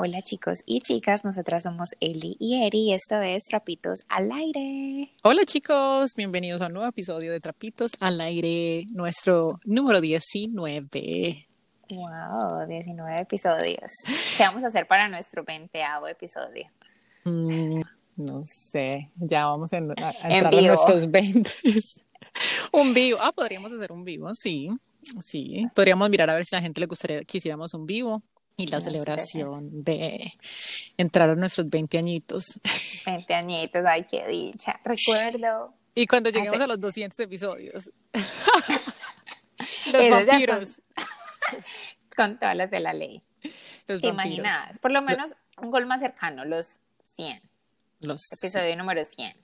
Hola chicos y chicas, nosotras somos Eli y Eri y esto es Trapitos al Aire. Hola chicos, bienvenidos a un nuevo episodio de Trapitos al Aire, nuestro número 19. Wow, 19 episodios. ¿Qué vamos a hacer para nuestro 20 episodio? Mm, no sé, ya vamos a, entrar a nuestros 20. un vivo, ah, podríamos hacer un vivo, sí, sí. Podríamos mirar a ver si a la gente le gustaría que hiciéramos un vivo y la celebración de entrar a nuestros 20 añitos. 20 añitos, ay, qué dicha. Recuerdo. Y cuando lleguemos a los 200 episodios. los vampiros. Con, todas las de la ley. Los ¿Te imaginas? Por lo menos un gol más cercano, los 100. Los Episodio número 100.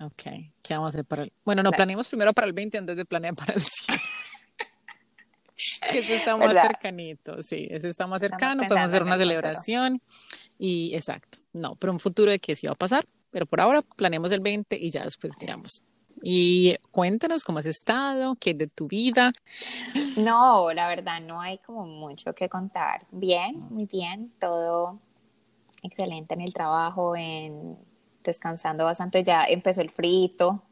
Ok, ¿qué vamos a hacer para el...? Bueno, no, planeemos primero para el 20 antes de planear para el 100. Ese está más cercanito, sí, ese está más cercano, podemos hacer una celebración y exacto, no, pero un futuro de que sí va a pasar, pero por ahora planeamos el 20 y ya después miramos. Y cuéntanos cómo has estado, qué es de tu vida. No, la verdad no hay como mucho que contar. Bien, muy bien, todo excelente en el trabajo, en descansando bastante. Ya empezó el frito,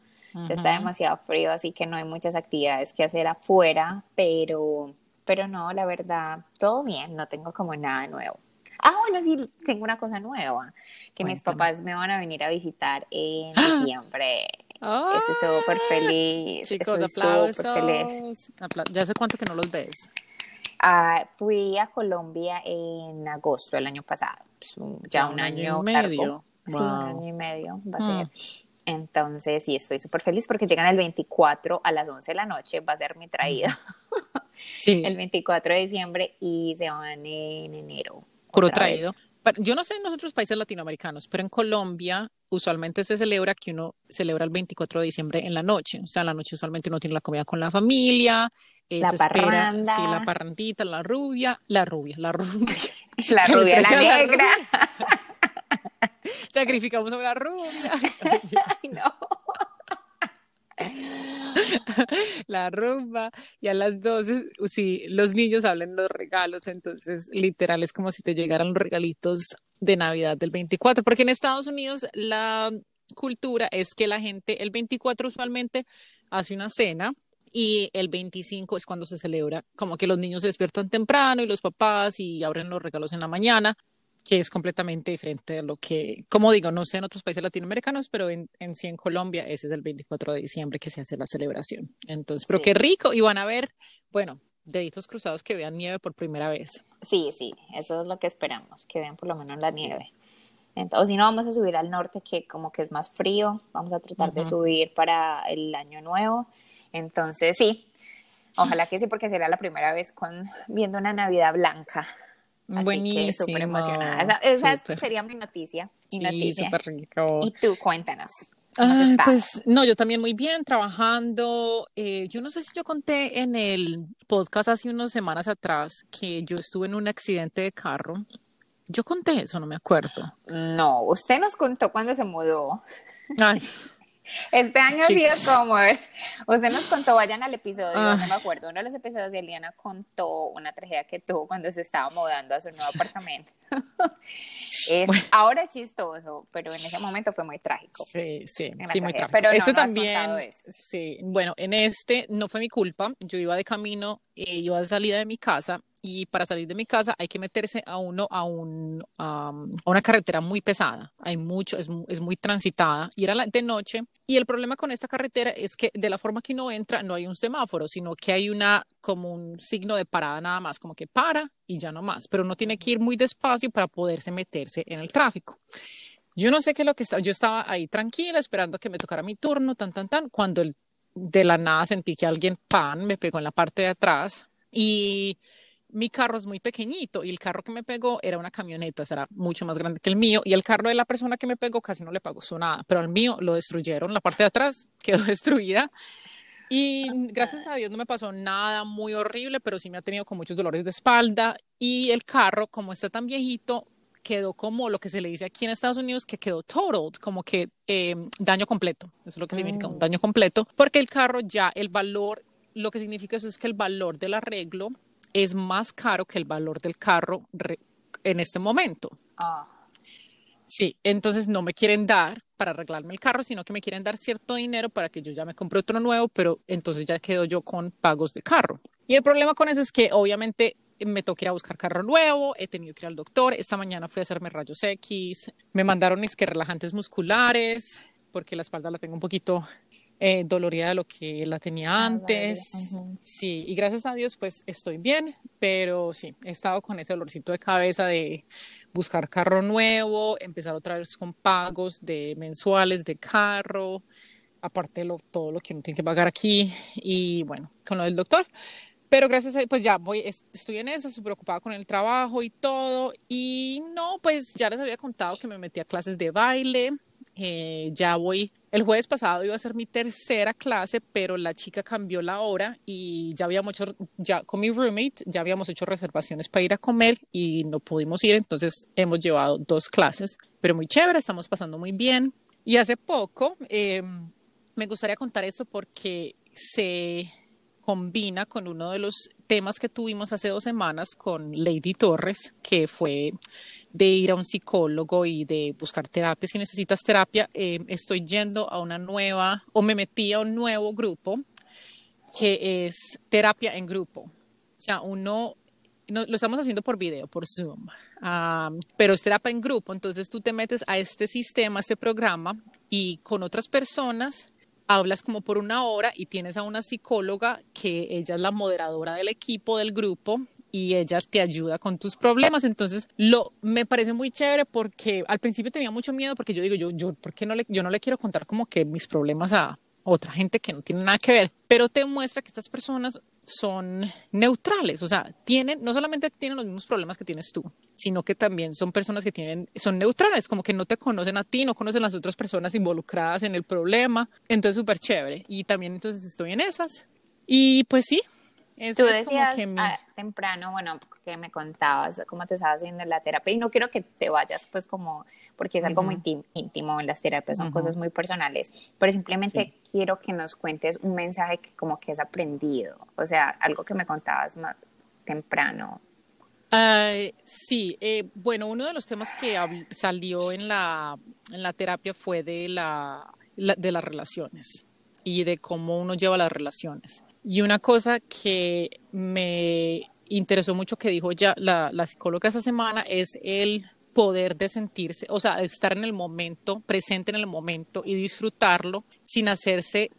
está demasiado frío, así que no hay muchas actividades que hacer afuera, pero, pero no, la verdad, todo bien, no tengo como nada nuevo. Ah, bueno, sí, tengo una cosa nueva, que mis papás me van a venir a visitar en ¡Ah! diciembre. Estoy súper feliz. Chicos, aplausos. Feliz. Ya sé cuánto que no los ves. Ah, fui a Colombia en agosto del año pasado, ya un, año, y medio. Sí, un año y medio va a ser. Entonces, sí, estoy súper feliz porque llegan el 24 a las 11 de la noche, va a ser mi traída. Sí. el 24 de diciembre y se van en enero. Puro traído. Yo no sé en otros países latinoamericanos, pero en Colombia usualmente se celebra que uno celebra el 24 de diciembre en la noche. O sea, en la noche usualmente uno tiene la comida con la familia, eh, la parranda. sí, la parrandita, la rubia, la rubia, la rubia. La rubia, la negra. Sacrificamos a una rubia. no. La rumba y a las 12, si los niños hablan los regalos, entonces literal es como si te llegaran los regalitos de Navidad del 24, porque en Estados Unidos la cultura es que la gente el 24 usualmente hace una cena y el 25 es cuando se celebra, como que los niños se despiertan temprano y los papás y abren los regalos en la mañana que es completamente diferente a lo que, como digo, no sé en otros países latinoamericanos, pero en, en sí en Colombia ese es el 24 de diciembre que se hace la celebración. Entonces, pero qué rico, y van a ver, bueno, deditos cruzados que vean nieve por primera vez. Sí, sí, eso es lo que esperamos, que vean por lo menos la nieve. Entonces, o si no, vamos a subir al norte, que como que es más frío, vamos a tratar de subir para el año nuevo. Entonces, sí, ojalá que sí, porque será la primera vez con viendo una Navidad blanca. Buenísimo. Súper emocionada. Esa, sería mi noticia. sí, súper rico. Y tú, cuéntanos. pues no, yo también muy bien, trabajando. Eh, yo no sé si yo conté en el podcast hace unas semanas atrás que yo estuve en un accidente de carro. Yo conté eso, no me acuerdo. No, usted nos contó cuando se mudó. Ay, este año sí es como, usted nos contó, vayan al episodio, no me acuerdo, uno de los episodios de Eliana contó una tragedia que tuvo cuando se estaba mudando a su nuevo apartamento. es, Ahora es chistoso, pero en ese momento fue muy trágico. Sí, sí, sí, muy trágico. Pero este también, sí, bueno, en este no fue mi culpa, yo iba de camino, eh, iba de salida de mi casa y para salir de mi casa hay que meterse a uno a, un, a una carretera muy pesada, hay mucho, es, es, muy transitada y era de noche. Y el problema con esta carretera es que de la forma que uno entra no hay un semáforo, sino que hay una como un signo de parada nada más, como que para y ya no más, pero uno tiene que ir muy despacio para poderse meterse en el tráfico. Yo no sé qué es lo que estaba, yo estaba ahí tranquila esperando que me tocara mi turno, tan, tan, tan, cuando el, de la nada sentí que alguien, pan, me pegó en la parte de atrás. Y mi carro es muy pequeñito y el carro que me pegó era una camioneta, será mucho más grande que el mío y el carro de la persona que me pegó casi no le pagó nada, pero al mío lo destruyeron, la parte de atrás quedó destruida y gracias a Dios no me pasó nada muy horrible, pero sí me ha tenido con muchos dolores de espalda y el carro como está tan viejito quedó como lo que se le dice aquí en Estados Unidos que quedó totaled, como que eh, daño completo, eso es lo que significa un mm. daño completo, porque el carro ya el valor, lo que significa eso es que el valor del arreglo es más caro que el valor del carro en este momento. Ah. Sí, entonces no me quieren dar para arreglarme el carro, sino que me quieren dar cierto dinero para que yo ya me compre otro nuevo, pero entonces ya quedo yo con pagos de carro. Y el problema con eso es que obviamente me toca ir a buscar carro nuevo, he tenido que ir al doctor, esta mañana fui a hacerme rayos X, me mandaron es que relajantes musculares, porque la espalda la tengo un poquito eh, dolorida de lo que la tenía ah, antes. Sí, y gracias a Dios pues estoy bien, pero sí, he estado con ese dolorcito de cabeza de buscar carro nuevo, empezar otra vez con pagos de mensuales de carro, aparte de todo lo que uno tiene que pagar aquí y bueno, con lo del doctor. Pero gracias a pues ya voy, estoy en eso, súper ocupada con el trabajo y todo. Y no, pues ya les había contado que me metí a clases de baile. Eh, ya voy, el jueves pasado iba a ser mi tercera clase, pero la chica cambió la hora y ya habíamos hecho, ya con mi roommate, ya habíamos hecho reservaciones para ir a comer y no pudimos ir, entonces hemos llevado dos clases, pero muy chévere, estamos pasando muy bien. Y hace poco, em, me gustaría contar eso porque se combina con uno de los temas que tuvimos hace dos semanas con Lady Torres, que fue de ir a un psicólogo y de buscar terapia. Si necesitas terapia, eh, estoy yendo a una nueva, o me metí a un nuevo grupo, que es terapia en grupo. O sea, uno, lo estamos haciendo por video, por Zoom, pero es terapia en grupo. Entonces tú te metes a este sistema, a este programa, y con otras personas hablas como por una hora y tienes a una psicóloga que ella es la moderadora del equipo, del grupo, y ella te ayuda con tus problemas. Entonces, lo me parece muy chévere porque al principio tenía mucho miedo porque yo digo, yo, yo, ¿por qué no le, yo no le quiero contar como que mis problemas a otra gente que no tiene nada que ver? Pero te muestra que estas personas son neutrales, o sea, tienen, no solamente tienen los mismos problemas que tienes tú, sino que también son personas que tienen, son neutrales, como que no te conocen a ti, no conocen a las otras personas involucradas en el problema, entonces súper chévere. Y también entonces estoy en esas. Y pues sí, Tú decías temprano, bueno, que me contabas cómo te estabas haciendo la terapia y no quiero que te vayas pues como, porque es algo muy íntimo en las terapias, son cosas muy personales, pero simplemente quiero que nos cuentes un mensaje que como que has aprendido, o sea, algo que me contabas más temprano. sí, eh, bueno, uno de los temas que salió en la, en la terapia fue de, la, de las relaciones y de cómo uno lleva las relaciones. Y una cosa que me interesó mucho que dijo ya la, psicóloga esa semana es el poder de sentirse, o sea, estar en el momento, presente en el momento y disfrutarlo sin hacerse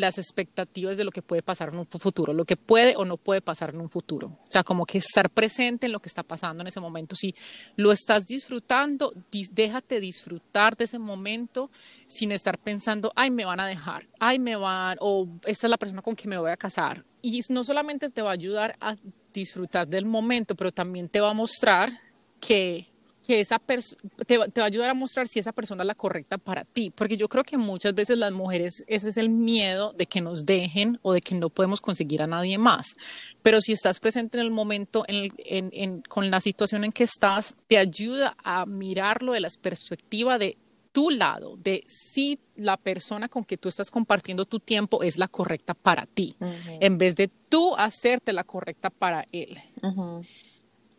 las expectativas de lo que puede pasar en un futuro, lo que puede o no puede pasar en un futuro. O sea, como que estar presente en lo que está pasando en ese momento. Si lo estás disfrutando, déjate disfrutar de ese momento sin estar pensando, ay, me van a dejar, ay, me van, o esta es la persona con quien me voy a casar. Y no solamente te va a ayudar a disfrutar del momento, pero también te va a mostrar que que esa te, va a ayudar a mostrar si esa persona es la correcta para ti, porque yo creo que muchas veces las mujeres ese es el miedo de que nos dejen o de que no podemos conseguir a nadie más, pero si estás presente en el momento, en con la situación en que estás, te ayuda a mirarlo de la perspectiva de tu lado, de si la persona con que tú estás compartiendo tu tiempo es la correcta para ti, en vez de tú hacerte la correcta para él.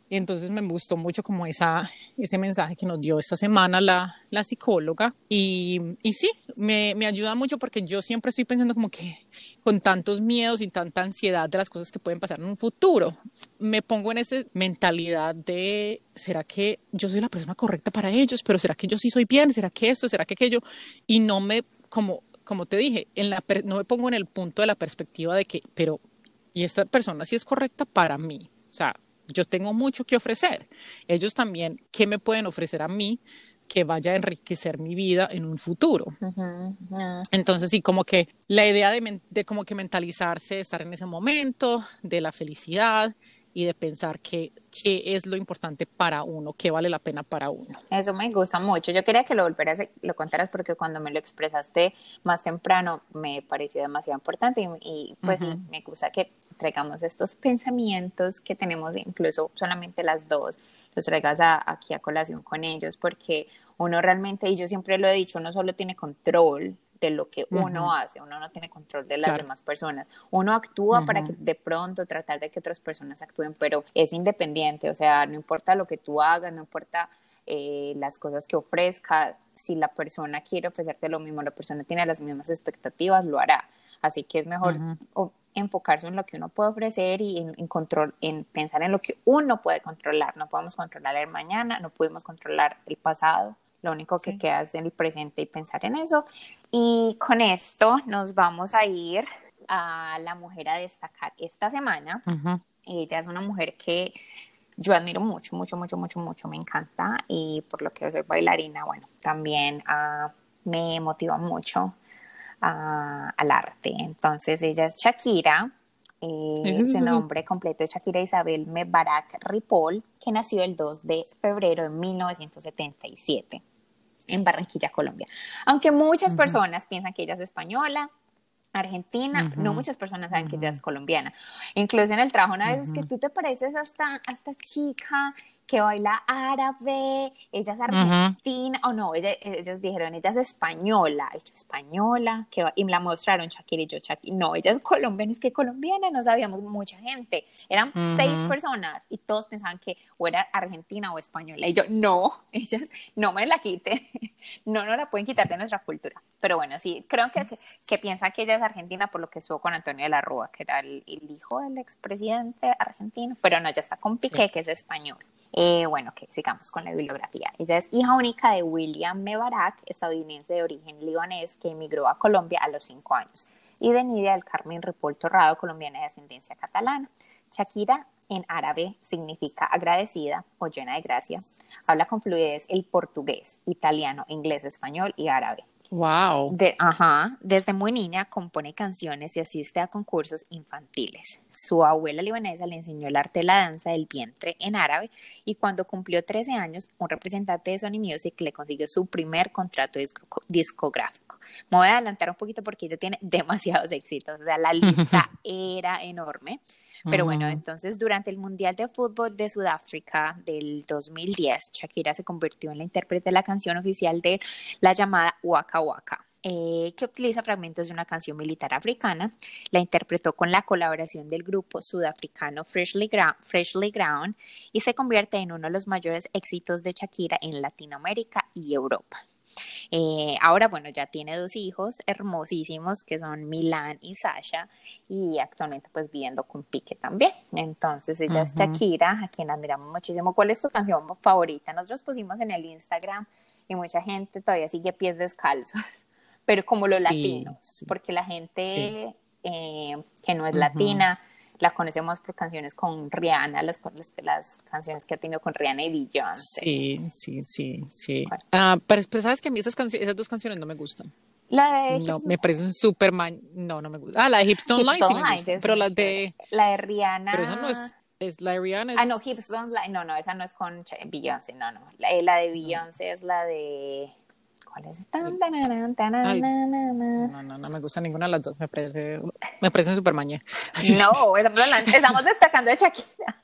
Entonces me gustó mucho como esa, ese mensaje que nos dio esta semana la, la psicóloga. Y, y sí, me, me, ayuda mucho porque yo siempre estoy pensando como que con tantos miedos y tanta ansiedad de las cosas que pueden pasar en un futuro, me pongo en esa mentalidad de, ¿será que yo soy la persona correcta para ellos? Pero ¿será que yo sí soy bien? ¿Será que esto? ¿Será que aquello? Y no me, como, como te dije, en la, no me pongo en el punto de la perspectiva de que, pero, ¿y esta persona sí es correcta para mí? O sea, yo tengo mucho que ofrecer. Ellos también, ¿qué me pueden ofrecer a mí que vaya a enriquecer mi vida en un futuro? Entonces, sí, como que la idea de, de como que mentalizarse, estar en ese momento, de la felicidad y de pensar qué es lo importante para uno, qué vale la pena para uno. Eso me gusta mucho. Yo quería que lo volvieras, lo contaras porque cuando me lo expresaste más temprano me pareció demasiado importante y, pues me gusta que traigamos estos pensamientos que tenemos incluso solamente las dos, los traigas aquí a colación con ellos, porque uno realmente, y yo siempre lo he dicho, uno solo tiene control de lo que uno hace, uno no tiene control de las demás personas, uno actúa para que de pronto tratar de que otras personas actúen, pero es independiente, o sea, no importa lo que tú hagas, no importa eh, las cosas que ofrezca, si la persona quiere ofrecerte lo mismo, la persona tiene las mismas expectativas, lo hará. Así que es mejor enfocarse en lo que uno puede ofrecer y en, control, en pensar en lo que uno puede controlar. No podemos controlar el mañana, no podemos controlar el pasado. Lo único que queda es en el presente y pensar en eso. Y con esto nos vamos a ir a la mujer a destacar esta semana. Ella es una mujer que yo admiro mucho, mucho, mucho, mucho, mucho, me encanta y por lo que soy bailarina, bueno, también uh, me motiva mucho al arte. Entonces ella es Shakira, eh, su nombre completo es Shakira Isabel Mebarak Ripoll, que nació el 2 de febrero de 1977 en Barranquilla, Colombia. Aunque muchas personas piensan que ella es española, argentina, no muchas personas saben que ella es colombiana. Incluso en el trabajo una vez es que tú te pareces hasta esta chica que baila árabe, ella es argentina, o no, ellas dijeron, ella es española, ella es española, que y me la mostraron Shakira y yo, Shakira, no, ella es colombiana, es que colombiana, no sabíamos mucha gente, eran seis personas y todos pensaban que o era argentina o española, y yo, no, ellas no me la quiten, no nos la pueden quitar de nuestra cultura, pero bueno, sí, creo que, que, piensa que ella es argentina por lo que estuvo con Antonio de la Rúa, que era el, hijo del expresidente argentino, pero no, ya está con Piqué, que es español. Eh, bueno, que sigamos con la bibliografía. Ella es hija única de William Mebarak, estadounidense de origen libanés que emigró a Colombia a los cinco años, y de Nidia del Carmen Ripoll Torrado, colombiana de ascendencia catalana. Shakira en árabe significa agradecida o llena de gracia. Habla con fluidez el portugués, italiano, inglés, español y árabe. Wow. Ajá, desde muy niña compone canciones y asiste a concursos infantiles. Su abuela libanesa le enseñó el arte de la danza del vientre en árabe y cuando cumplió 13 años, un representante de Sony Music le consiguió su primer contrato discográfico. Me voy a adelantar un poquito porque ella tiene demasiados éxitos, o sea, la lista era enorme. Pero bueno, entonces durante el Mundial de Fútbol de Sudáfrica del 2010, Shakira se convirtió en la intérprete de la canción oficial de la llamada Waka Waka. Eh, que utiliza fragmentos de una canción militar africana. La interpretó con la colaboración del grupo sudafricano Freshly, Freshly Ground y se convierte en uno de los mayores éxitos de Shakira en Latinoamérica y Europa. Eh, ahora, bueno, ya tiene dos hijos hermosísimos que son Milan y Sasha y actualmente pues viviendo con Pique también. Entonces ella es Shakira, a quien admiramos muchísimo. ¿Cuál es tu canción favorita? Nosotros pusimos en el Instagram y mucha gente todavía sigue pies descalzos, pero como los latinos, porque la gente eh, que no es latina la conocemos por canciones con Rihanna, las, las, canciones que ha tenido con Rihanna y Beyoncé. Sí, sí, sí, sí. Ah, pero, sabes que a mí esas, esas dos canciones no me gustan. La de No, me parecen súper No, no me gusta. Ah, la de Hipstone Line sí me gusta, pero la de... La de Rihanna... Pero esa no es... Es la de Rihanna. Ah, no, Hipstone Line. No, no, esa no es con Beyoncé, no, no. La, la de Beyoncé es la de... No, no, no me gusta ninguna de las dos, me parece, me parecen súper maña. No, estamos destacando de Shakira.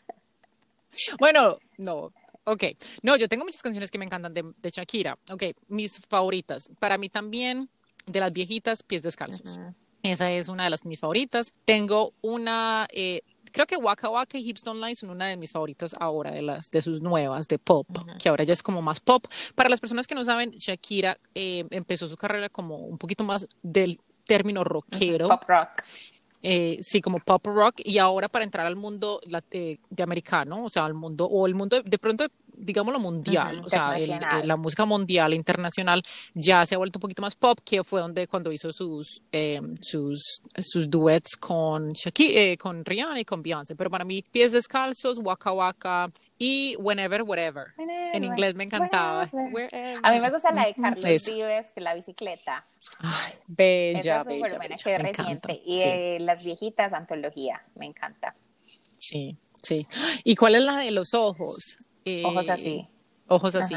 Bueno, no, ok. No, yo tengo muchas canciones que me encantan de, de Shakira. Ok, mis favoritas. Para mí también, de las viejitas, Pies Descalzos. Esa es una de las mis favoritas. Tengo una eh, Creo que Waka Waka y Hips Don't Lie son una de mis favoritas ahora, de las de sus nuevas, de pop, que ahora ya es como más pop. Para las personas que no saben, Shakira eh, empezó su carrera como un poquito más del término rockero. Pop rock. Eh, sí, como pop rock, y ahora para entrar al mundo de, americano, o sea, al mundo, o el mundo de, pronto digámoslo, mundial, o sea, la música mundial, internacional, ya se ha vuelto un poquito más pop, que fue donde cuando hizo sus, eh, sus, sus duets con Shakira, eh, con Rihanna y con Beyoncé, pero para mí, Pies Descalzos, Waka Waka y Whenever, Whatever. en inglés me encantaba. A mí me gusta la de Carlos Vives, que la bicicleta. Ay, bella, Esa es bella, buena, que reciente. Y las viejitas, antología, me encanta. Sí, sí. ¿Y cuál es la de los ojos? Ojos así. Eh, ojos así.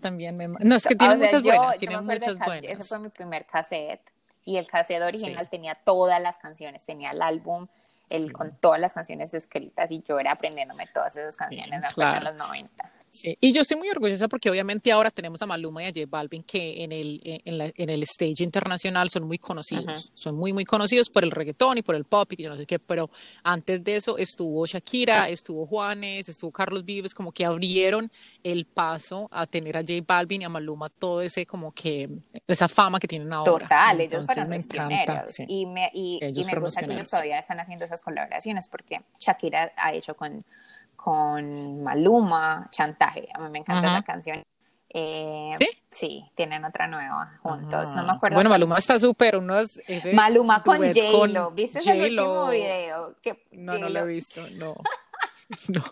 También me... No, es que tiene muchas buenas, tiene muchas buenas. Ese fue mi primer cassette y el cassette original tenía todas las canciones, tenía el álbum el, con todas las canciones escritas y yo era aprendiéndome todas esas canciones, me acuerdo en los 90. Sí, y yo estoy muy orgullosa porque obviamente ahora tenemos a Maluma y a J Balvin que en el, en, la, en el stage internacional son muy conocidos, son muy, muy conocidos por el reggaetón y por el pop y yo no sé qué, pero antes de eso estuvo Shakira, estuvo Juanes, estuvo Carlos Vives, como que abrieron el paso a tener a J Balvin y a Maluma todo ese como que, esa fama que tienen ahora. Total, ellos fueron los pioneros y me, y, y me gusta que ellos todavía están haciendo esas colaboraciones porque Shakira ha hecho con con Maluma, Chantaje. A mí me encanta la canción. Eh, ¿Sí? Sí, tienen otra nueva juntos. No me acuerdo. Bueno, Maluma está súper unos. Maluma con J-Lo. ¿Viste ese último video? no, no lo he visto, no. no.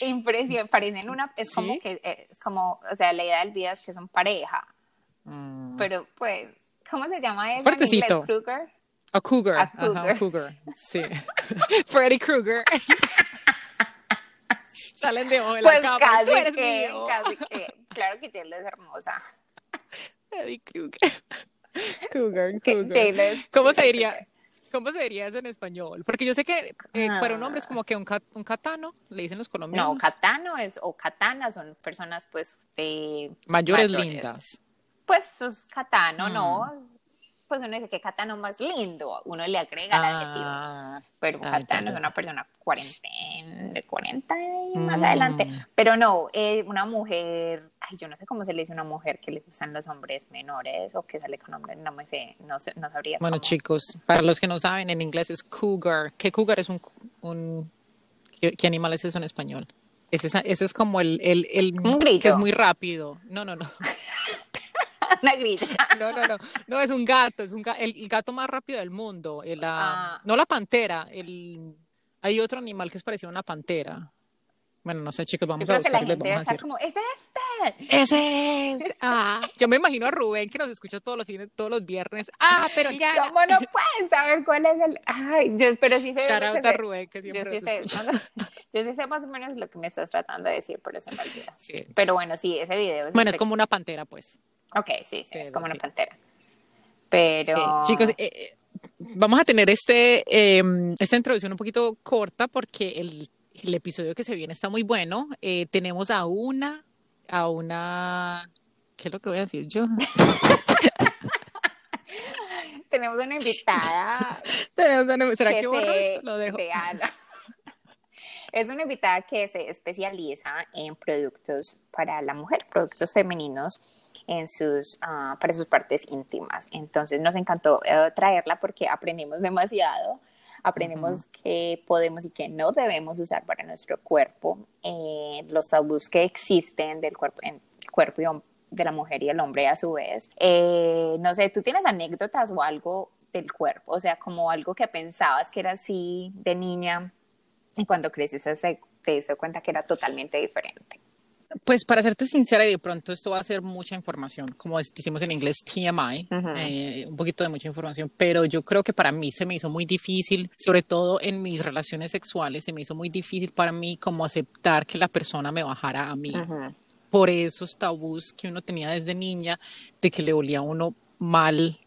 Impresionante. Parecen una. Es como que. Eh, como, o sea, la idea del video es que son pareja. Mm. Pero, pues. ¿Cómo se llama ella? Fuertecito. Kruger. A cougar. A cougar. cougar. Sí. Freddy Krueger. Salen de ojo pues la cama. Casi eres que, mío. Casi que. Claro que J-Lo es hermosa. Krueger. Cougar, cougar. ¿Cómo se diría? ¿Cómo se diría eso en español? Porque yo sé que eh, para un hombre es como que un, un catano, le dicen los colombianos. No, catano es, o katana son personas pues de... Mayores, lindas. Pues sus catano, ¿no? Pues uno dice que Catano más lindo, uno le agrega el adjetivo. Ah, pero ah, Catano es una persona de 40 y más adelante. Mm. Pero no, eh, una mujer, ay, yo no sé cómo se le dice a una mujer que le gustan los hombres menores o que sale con hombres, no me sé, no, sé, no sabría. Bueno, chicos, para los que no saben, en inglés es cougar. ¿Qué cougar es un, un ¿qué, animal es eso en español? Ese es, ese es como el, el, el que es muy rápido. No, no, no. una grilla. No, no, no, no, es un gato, es un el, gato más rápido del mundo. Ah. No la pantera, el, hay otro animal que es parecido a una pantera. Bueno, no sé, chicos, vamos a buscar. Que la gente como, ¡es este! ¡Es este! Ah, yo me imagino a Rubén que nos escucha todos los fines, todos los viernes. ¡Ah, pero ya! ¿Cómo no pueden saber cuál es el...? Ay, yo, pero sí sé... Shout out a Rubén, que siempre yo sí, sé, yo sí sé más o menos lo que me estás tratando de decir, por eso me olvida. Sí. Pero bueno, sí, ese video es... Bueno, es como una pantera, pues. Ok, sí, sí, es como una pantera. Pero. Chicos, eh, eh, vamos a tener este, em, esta introducción un poquito corta porque el, el, episodio que se viene está muy bueno. Eh, tenemos a una, a una. ¿Qué es lo que voy a decir yo? tenemos una invitada. tenemos una, ¿Será que, que Lo dejo. Es una invitada que se especializa en productos para la mujer, productos femeninos en sus, ah, para sus partes íntimas. Entonces nos encantó eh, traerla porque aprendimos demasiado, aprendemos que podemos y que no debemos usar para nuestro cuerpo, eh, los tabús que existen del cuerpo, en cuerpo y de la mujer y el hombre a su vez. Eh, no sé, ¿tú tienes anécdotas o algo del cuerpo? O sea, como algo que pensabas que era así de niña y cuando creces te diste cuenta que era totalmente diferente. Pues para serte sincera, y de pronto esto va a ser mucha información, como decimos en inglés TMI, eh, un poquito de mucha información, pero yo creo que para mí se me hizo muy difícil, sobre todo en mis relaciones sexuales, se me hizo muy difícil para mí como aceptar que la persona me bajara a mí. Por esos tabús que uno tenía desde niña, de que le olía a uno mal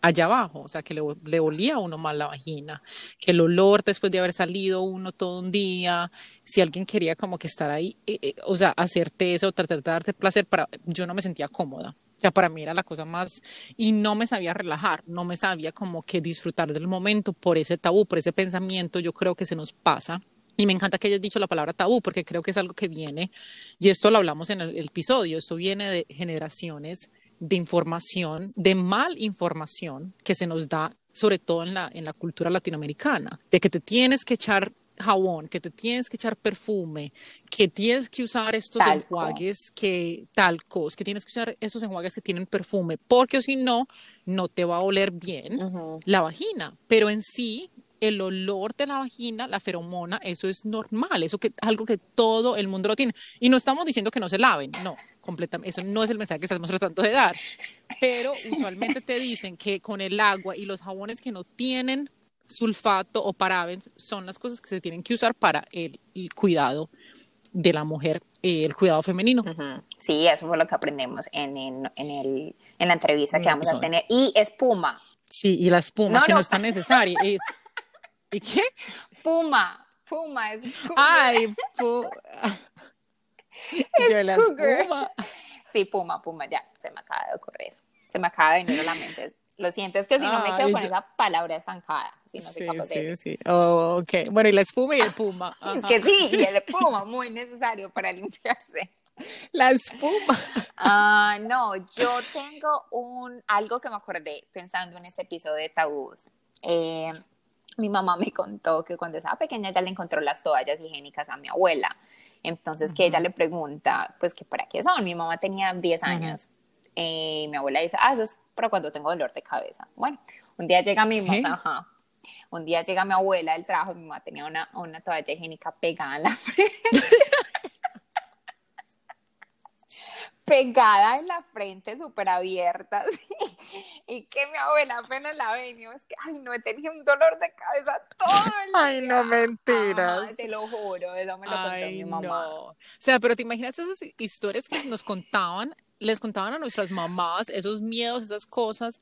allá abajo, o sea, que le, le, olía a uno mal la vagina, que el olor después de haber salido uno todo un día, si alguien quería como que estar ahí, eh, eh, o sea, hacerte eso tratar de darte placer, para, yo no me sentía cómoda. O sea, para mí era la cosa más, y no me sabía relajar, no me sabía como que disfrutar del momento por ese tabú, por ese pensamiento, yo creo que se nos pasa. Y me encanta que hayas dicho la palabra tabú, porque creo que es algo que viene, y esto lo hablamos en el episodio, esto viene de generaciones de información, de mal información que se nos da, sobre todo en la, en la cultura latinoamericana, de que te tienes que echar jabón, que te tienes que echar perfume, que tienes que usar estos enjuagues que talcos, que tienes que usar esos enjuagues que tienen perfume, porque si no, no te va a oler bien la vagina. Pero en sí, el olor de la vagina, la feromona, eso es normal, eso que algo que todo el mundo lo tiene. Y no estamos diciendo que no se laven, no, completamente, eso no es el mensaje que estamos tratando de dar, pero usualmente te dicen que con el agua y los jabones que no tienen sulfato o parabens son las cosas que se tienen que usar para el, cuidado de la mujer, eh, el cuidado femenino. Sí, eso fue lo que aprendemos en, en, el, en la entrevista que vamos a tener. Y espuma. Sí, y la espuma, que no, es tan necesaria. Es, ¿Y qué? Puma, puma, es Ay, pu Yo las Puma. Sí, Puma, Puma, ya, se me acaba de ocurrir. Se me acaba de venir a la mente. Lo siento, es que si no me quedo con esa palabra estancada. Si no sí, sí, sí. Oh, ok. Bueno, y la espuma y el puma. Es que sí, y el puma, muy necesario para limpiarse. La espuma. Ah, no, yo tengo un algo que me acordé pensando en este episodio de tabús. Eh, mi mamá me contó que cuando estaba pequeña ella le encontró las toallas higiénicas a mi abuela. Entonces que ella le pregunta, pues que para qué son. Mi mamá tenía 10 años. y mi abuela dice, ah, eso es para cuando tengo dolor de cabeza. Bueno, un día llega mi mamá, ajá. Un día llega mi abuela del trabajo y mi mamá tenía una, una toalla higiénica pegada en la frente. Pegada en la frente, súper abierta, y que mi abuela apenas la ve y es que, ay, no, he tenido un dolor de cabeza todo el día. Ay, no, mentiras. te lo juro, eso me lo contó mi mamá. O sea, pero te imaginas esas historias que nos contaban, les contaban a nuestras mamás, esos miedos, esas cosas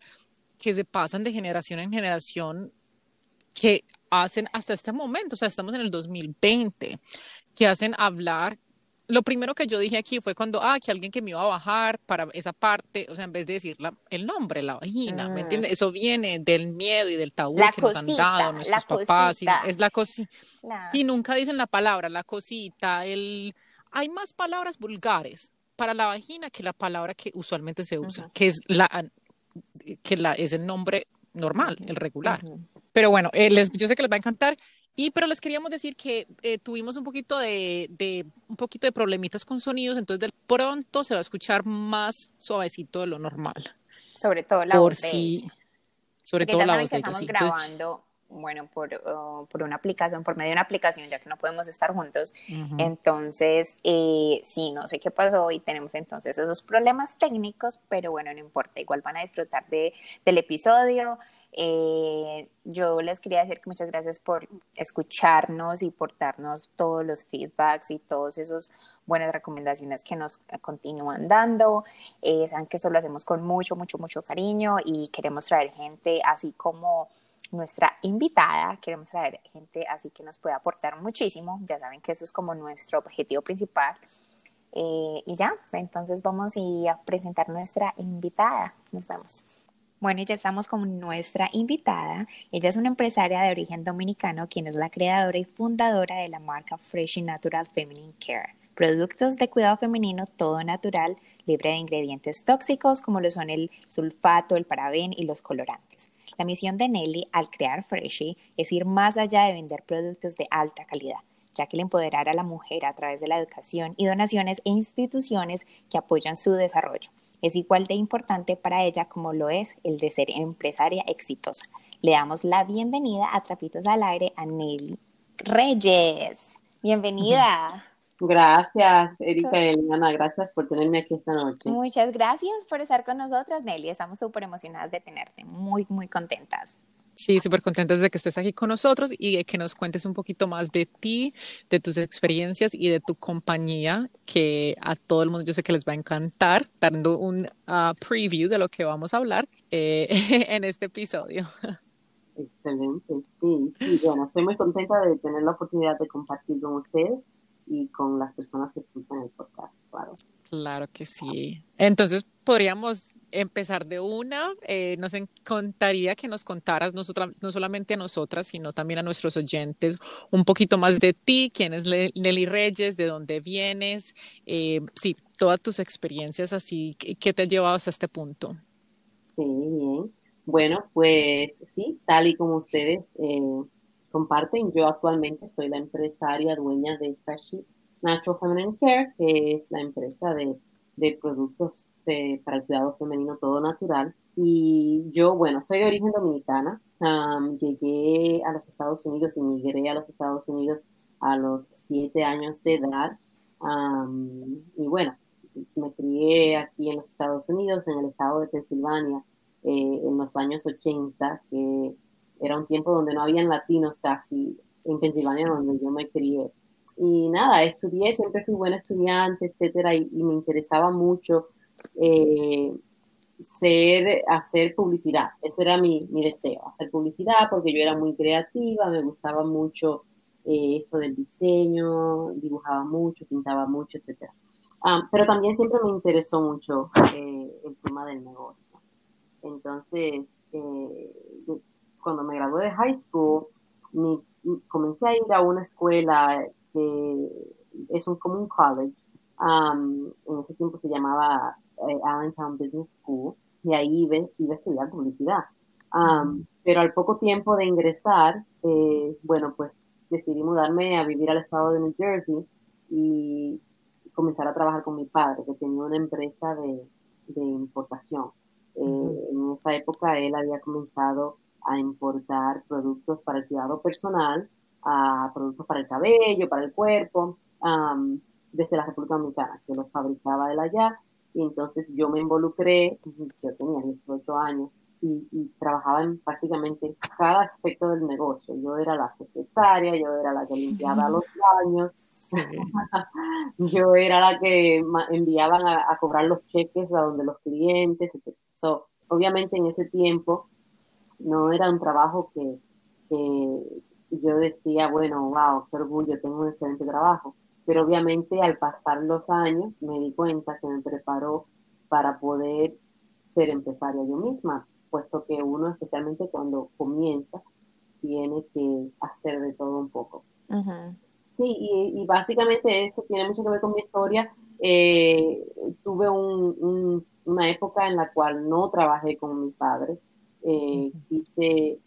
que se pasan de generación en generación, que hacen hasta este momento, o sea, estamos en el 2020, que hacen hablar lo primero que yo dije aquí fue cuando, ah, que alguien que me iba a bajar para esa parte, o sea, en vez de decir el nombre, la vagina, ¿me mm. entiendes? Eso viene del miedo y del tabú que nos han dado nuestros papás. es la cosita. Sí, nunca dicen la palabra, la cosita, el... Hay más palabras vulgares para la vagina que la palabra que usualmente se usa, que es la que la, es el nombre normal, el regular. Pero bueno, eh, les, yo sé que les va a encantar. Y pero les queríamos decir que eh, tuvimos un poquito de, de, un poquito de problemitas con sonidos, entonces de pronto se va a escuchar más suavecito de lo normal. Sobre todo la voz de Sobre todo la voz de estamos grabando bueno, por, uh, por, una aplicación, por medio de una aplicación, ya que no podemos estar juntos. Entonces, eh, sí, no sé qué pasó y tenemos entonces esos problemas técnicos, pero bueno, no importa, igual van a disfrutar de, del episodio. Eh, yo les quería decir que muchas gracias por escucharnos y por darnos todos los feedbacks y todas esas buenas recomendaciones que nos continúan dando. Eh, saben que eso lo hacemos con mucho, mucho, mucho cariño y queremos traer gente así como nuestra invitada. Queremos traer gente así que nos puede aportar muchísimo. Ya saben que eso es como nuestro objetivo principal. Eh, y ya, entonces vamos a presentar nuestra invitada. Nos vemos. Bueno, ya estamos con nuestra invitada. Ella es una empresaria de origen dominicano, quien es la creadora y fundadora de la marca Fresh Natural Feminine Care. Productos de cuidado femenino todo natural, libre de ingredientes tóxicos como lo son el sulfato, el parabén y los colorantes. La misión de Nelly al crear Freshy es ir más allá de vender productos de alta calidad, ya que el empoderar a la mujer a través de la educación y donaciones e instituciones que apoyan su desarrollo es igual de importante para ella como lo es el de ser empresaria exitosa. Le damos la bienvenida a Trapitos al Aire a Nelly Reyes. Bienvenida. Gracias, Erika y Eliana, gracias por tenerme aquí esta noche. Muchas gracias por estar con nosotras, Nelly. Estamos súper emocionadas de tenerte, muy, muy contentas. Sí, súper contentas de que estés aquí con nosotros y de que nos cuentes un poquito más de ti, de tus experiencias y de tu compañía, que a todo el mundo yo sé que les va a encantar, dando un ah, preview de lo que vamos a hablar eh, en este episodio. Excelente, sí, sí, bueno, estoy muy contenta de tener la oportunidad de compartir con ustedes y con las personas que escuchan el podcast, claro. Claro que sí. Entonces, podríamos empezar de una. Eh, nos encantaría que nos contaras, nosotras, no solamente a nosotras, sino también a nuestros oyentes, un poquito más de ti, quién es Nelly Reyes, de dónde vienes, eh, sí, todas tus experiencias así, ¿qué te ha llevado hasta este punto? Sí, bien. Bueno, pues sí, tal y como ustedes eh, comparten. Yo actualmente soy la empresaria dueña de Freshy Natural Feminine Care, que es la empresa de, de productos para el cuidado femenino todo natural. Y yo, bueno, soy de origen dominicana. llegué a los Estados Unidos, emigré a los Estados Unidos a los siete años de edad. y bueno, me crié aquí en los Estados Unidos, en el estado de Pensilvania, eh, en los años 80, que era un tiempo donde no habían latinos casi en Pensilvania, donde yo me crié. Y nada, estudié, siempre fui buena estudiante, etcétera, y, me interesaba mucho eh, ser, hacer publicidad. Ese era mi, mi, deseo, hacer publicidad, porque yo era muy creativa, me gustaba mucho eh, esto del diseño, dibujaba mucho, pintaba mucho, etcétera. Ah, pero también siempre me interesó mucho eh, el tema del negocio. Entonces, eh, cuando me gradué de high school, comencé a ir a una escuela que es un, como un college. en ese tiempo se llamaba eh, Allentown Business School y ahí iba, iba a estudiar publicidad. pero al poco tiempo de ingresar, bueno, pues decidí mudarme a vivir al estado de New Jersey y comenzar a trabajar con mi padre, que tenía una empresa de, de importación. Eh, en esa época él había comenzado a importar productos para el cuidado personal, a productos para el cabello, para el cuerpo, desde la República Dominicana, que los fabricaba él allá. Y entonces yo me involucré, yo tenía 18 años, y, trabajaba en prácticamente cada aspecto del negocio. Yo era la secretaria, yo era la que limpiaba los baños, yo era la que enviaban a, cobrar los cheques a donde los clientes. So, obviamente en ese tiempo no era un trabajo que, que yo decía, bueno, wow, qué orgullo, tengo un excelente trabajo. Pero obviamente al pasar los años me di cuenta que me preparó para poder ser empresaria yo misma puesto que uno, especialmente cuando comienza, tiene que hacer de todo un poco. Sí, y, básicamente eso tiene mucho que ver con mi historia. Eh, tuve una época en la cual no trabajé con mi padre. Eh, quise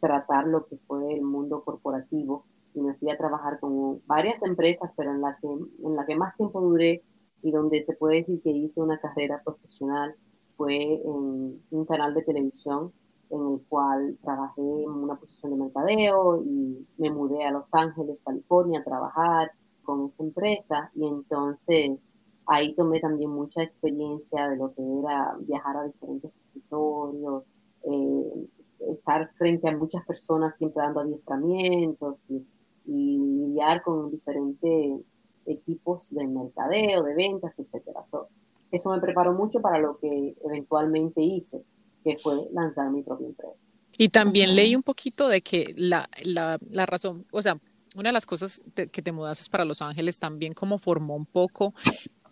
tratar lo que fue el mundo corporativo y me fui a trabajar con varias empresas, pero en la que, en la que más tiempo duré y donde se puede decir que hice una carrera profesional fue en un canal de televisión en el cual trabajé en una posición de mercadeo y me mudé a Los Ángeles, California, a trabajar con esa empresa. Y entonces ahí tomé también mucha experiencia de lo que era viajar a diferentes territorios, eh, estar frente a muchas personas siempre dando adiestramientos y, y lidiar con diferentes equipos de mercadeo, de ventas, etcétera eso me preparó mucho para lo que eventualmente hice, que fue lanzar mi propia empresa. Y también leí un poquito de que la, la, la razón, o sea, una de las cosas que te mudaste para Los Ángeles también como formó un poco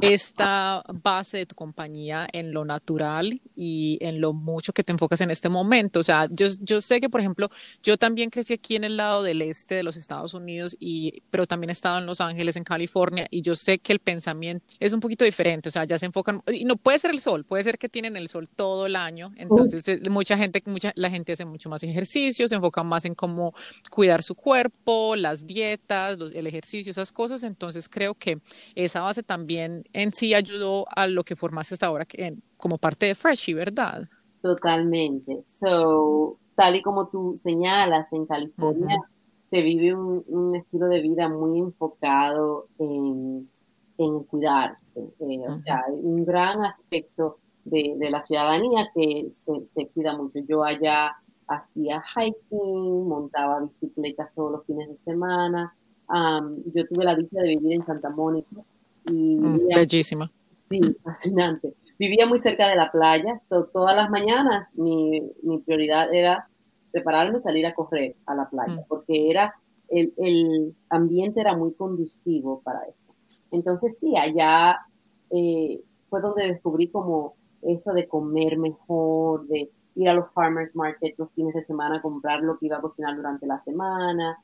esta base de tu compañía en lo natural y en lo mucho que te enfocas en este momento. O sea, yo, yo sé que, por ejemplo, yo también crecí aquí en el lado del este de los Estados Unidos, y, pero también he estado en Los Ángeles, en California, y yo sé que el pensamiento es un poquito diferente. O sea, ya se enfocan, y no puede ser el sol, puede ser que tienen el sol todo el año. Entonces, eh, mucha gente, mucha, la gente hace mucho más ejercicio, se enfoca más en cómo cuidar su cuerpo, las dietas, los, el ejercicio, esas cosas. Entonces, creo que esa base también en sí ayudó a lo que formaste hasta ahora como parte de Freshie, ¿verdad? Totalmente. So, tal y como tú señalas, en California se vive un, estilo de vida muy enfocado en, cuidarse. Eh, o sea, un gran aspecto de, la ciudadanía que se, cuida mucho. Yo allá hacía hiking, montaba bicicletas todos los fines de semana. yo tuve la dicha de vivir en Santa Mónica, y mm, bellísima. Sí, fascinante. Vivía muy cerca de la playa, so, todas las mañanas mi, mi prioridad era prepararme y salir a correr a la playa, mm. porque era el, el, ambiente era muy conducivo para esto. Entonces sí, allá eh, fue donde descubrí como esto de comer mejor, de ir a los farmers markets los fines de semana a comprar lo que iba a cocinar durante la semana.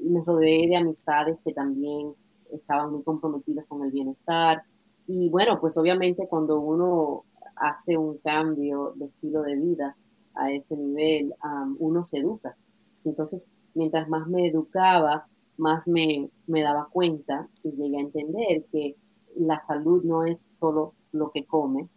me rodeé de amistades que también estaban muy comprometidos con el bienestar. Y bueno, pues obviamente cuando uno hace un cambio de estilo de vida a ese nivel, uno se educa. Entonces, mientras más me educaba, más me, me daba cuenta y llegué a entender que la salud no es solo lo que comes,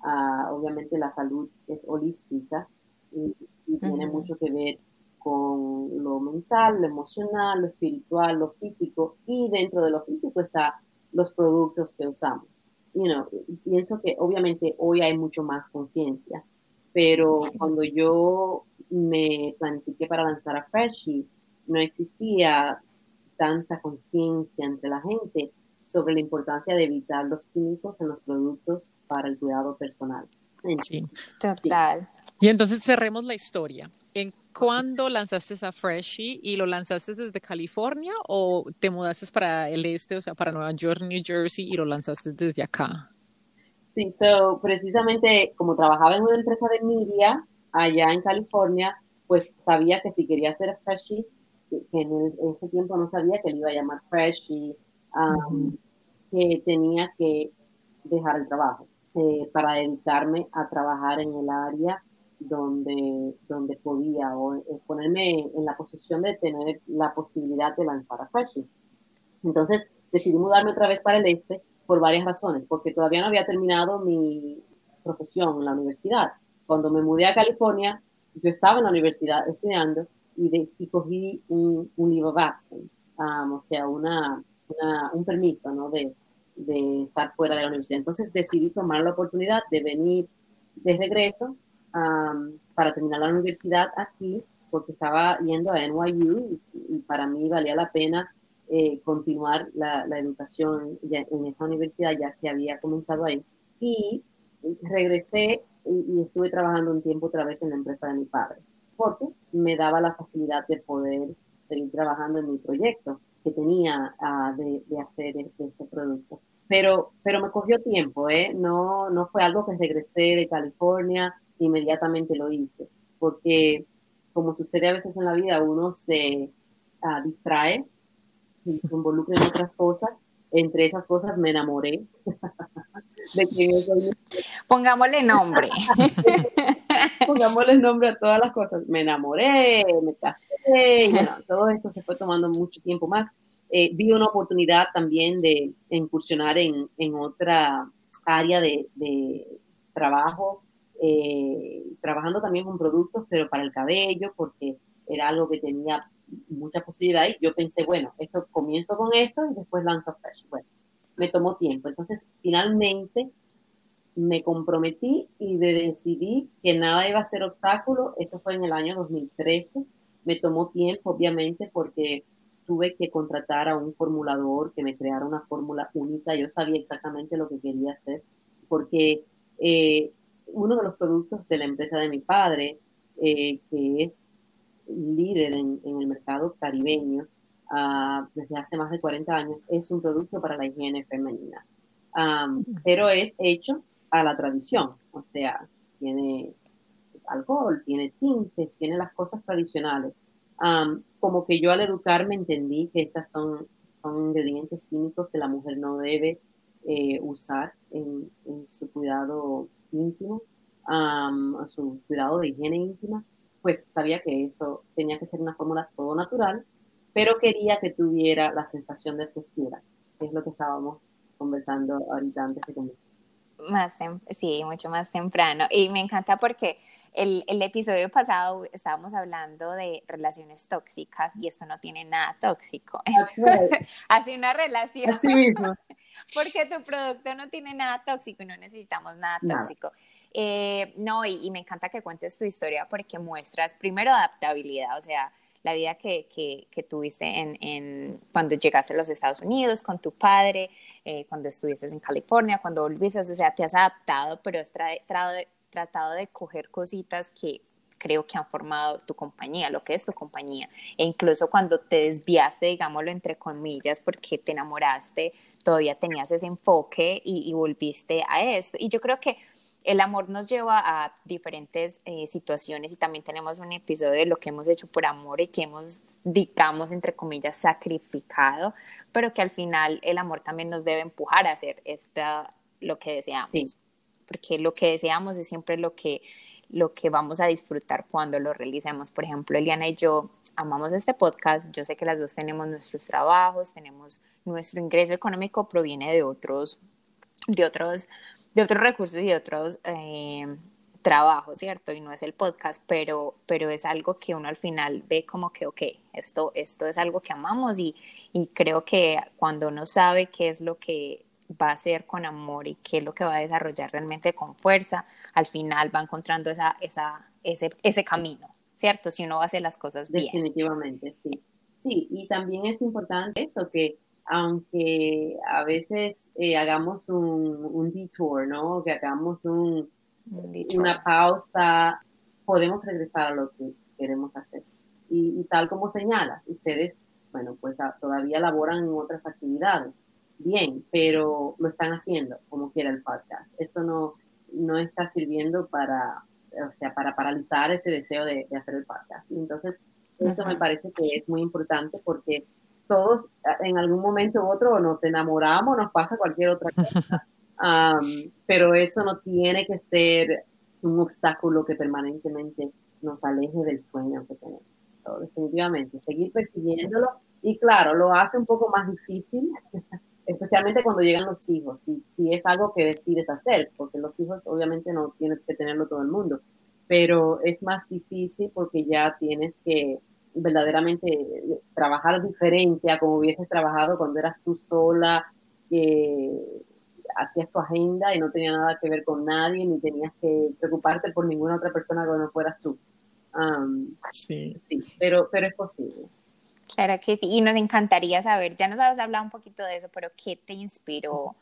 ah, obviamente la salud es holística y, tiene mucho que ver con lo mental, lo emocional, lo espiritual, lo físico y dentro de lo físico está los productos que usamos. You know, pienso que obviamente hoy hay mucho más conciencia, pero cuando yo me planifiqué para lanzar a Freshie, no existía tanta conciencia entre la gente sobre la importancia de evitar los químicos en los productos para el cuidado personal. Sí. Total. Y entonces cerremos la historia ¿cuándo lanzaste a Freshie y lo lanzaste desde California o te mudaste para el este, o sea, para Nueva York, New Jersey y lo lanzaste desde acá? Sí, so, precisamente como trabajaba en una empresa de media allá en California, pues sabía que si quería hacer Freshie, que, en, ese tiempo no sabía que le iba a llamar Freshie, um, que tenía que dejar el trabajo eh, para dedicarme a trabajar en el área donde, donde podía o ponerme en la posición de tener la posibilidad de lanzar a Freshie. Entonces decidí mudarme otra vez para el este por varias razones, porque todavía no había terminado mi profesión en la universidad. Cuando me mudé a California, yo estaba en la universidad estudiando y, de, y cogí un, un leave of absence, um, o sea, una, un permiso ¿no? de, de estar fuera de la universidad. Entonces decidí tomar la oportunidad de venir de regreso para terminar la universidad aquí, porque estaba yendo a NYU y, para mí valía la pena eh, continuar la, la educación en esa universidad ya que había comenzado ahí. Y regresé y, estuve trabajando un tiempo otra vez en la empresa de mi padre, porque me daba la facilidad de poder seguir trabajando en mi proyecto que tenía uh, de, de, hacer este, este, producto. Pero, pero me cogió tiempo, ¿eh? No, no fue algo que regresé de California, inmediatamente lo hice, porque como sucede a veces en la vida, uno se uh, distrae se involucra en otras cosas. Entre esas cosas me enamoré de Pongámosle nombre. Pongámosle nombre a todas las cosas. Me enamoré, me casé, todo esto se fue tomando mucho tiempo más. Eh, vi una oportunidad también de incursionar en, en otra área de, de trabajo, eh, trabajando también con productos, pero para el cabello, porque era algo que tenía mucha posibilidad y yo pensé, bueno, esto comienzo con esto y después lanzo Fresh. Bueno, me tomó tiempo. Entonces, finalmente me comprometí y decidí que nada iba a ser obstáculo. Eso fue en el año 2013. Me tomó tiempo, obviamente, porque tuve que contratar a un formulador que me creara una fórmula única. Yo sabía exactamente lo que quería hacer, porque eh, uno de los productos de la empresa de mi padre, eh, que es líder en, el mercado caribeño uh, desde hace más de 40 años, es un producto para la higiene femenina. pero es hecho a la tradición, o sea, tiene alcohol, tiene tintes, tiene las cosas tradicionales. como que yo al educarme entendí que estas son, son ingredientes químicos que la mujer no debe eh, usar en, su cuidado íntimo, a su cuidado de higiene íntima, pues sabía que eso tenía que ser una fórmula todo natural, pero quería que tuviera la sensación de frescura, que es lo que estábamos conversando ahorita antes de comenzar. Más sí, mucho más temprano. Y me encanta porque el, el, episodio pasado estábamos hablando de relaciones tóxicas y esto no tiene nada tóxico. Así una relación. Así mismo. porque tu producto no tiene nada tóxico y no necesitamos nada tóxico. Eh, no, y, me encanta que cuentes tu historia porque muestras primero adaptabilidad, o sea, la vida que, que, tuviste en, en, cuando llegaste a los Estados Unidos con tu padre, eh, cuando estuviste en California, cuando volviste, o sea, te has adaptado, pero has tratado de coger cositas que creo que han formado tu compañía, lo que es tu compañía. E incluso cuando te desviaste, digámoslo entre comillas, porque te enamoraste, todavía tenías ese enfoque y, y volviste a esto. Y yo creo que el amor nos lleva a diferentes eh, situaciones y también tenemos un episodio de lo que hemos hecho por amor y que hemos, digamos, entre comillas, sacrificado, pero que al final el amor también nos debe empujar a hacer esta, lo que deseamos. Porque lo que deseamos es siempre lo que, lo que vamos a disfrutar cuando lo realicemos. Por ejemplo, Eliana y yo amamos este podcast. Yo sé que las dos tenemos nuestros trabajos, tenemos nuestro ingreso económico proviene de otros, de otros de otros recursos y de otros eh, trabajos, ¿cierto? Y no es el podcast, pero, pero es algo que uno al final ve como que, ok, esto, esto es algo que amamos y, y creo que cuando uno sabe qué es lo que va a hacer con amor y qué es lo que va a desarrollar realmente con fuerza, al final va encontrando esa, esa, ese, ese camino, ¿cierto? Si uno hace las cosas bien. Definitivamente, sí. Sí, y también es importante eso, que aunque a veces eh, hagamos un, un, detour, ¿no? Que hagamos un, una pausa, podemos regresar a lo que queremos hacer. Y, tal como señalas, ustedes, bueno, pues todavía laboran en otras actividades, bien, pero lo están haciendo como quiera el podcast. Eso no, no está sirviendo para, o sea, para paralizar ese deseo de, hacer el podcast. Entonces, eso me parece que es muy importante porque todos en algún momento u otro nos enamoramos, nos pasa cualquier otra cosa, pero eso no tiene que ser un obstáculo que permanentemente nos aleje del sueño que tenemos. definitivamente, seguir persiguiéndolo y claro, lo hace un poco más difícil, especialmente cuando llegan los hijos, si, si es algo que decides hacer, porque los hijos obviamente no tienes que tenerlo todo el mundo, pero es más difícil porque ya tienes que verdaderamente trabajar diferente a como hubieses trabajado cuando eras tú sola, que hacías tu agenda y no tenía nada que ver con nadie, ni tenías que preocuparte por ninguna otra persona que no fueras tú. sí. sí, pero, pero es posible. Claro que sí, y nos encantaría saber, ya nos has hablado un poquito de eso, pero ¿qué te inspiró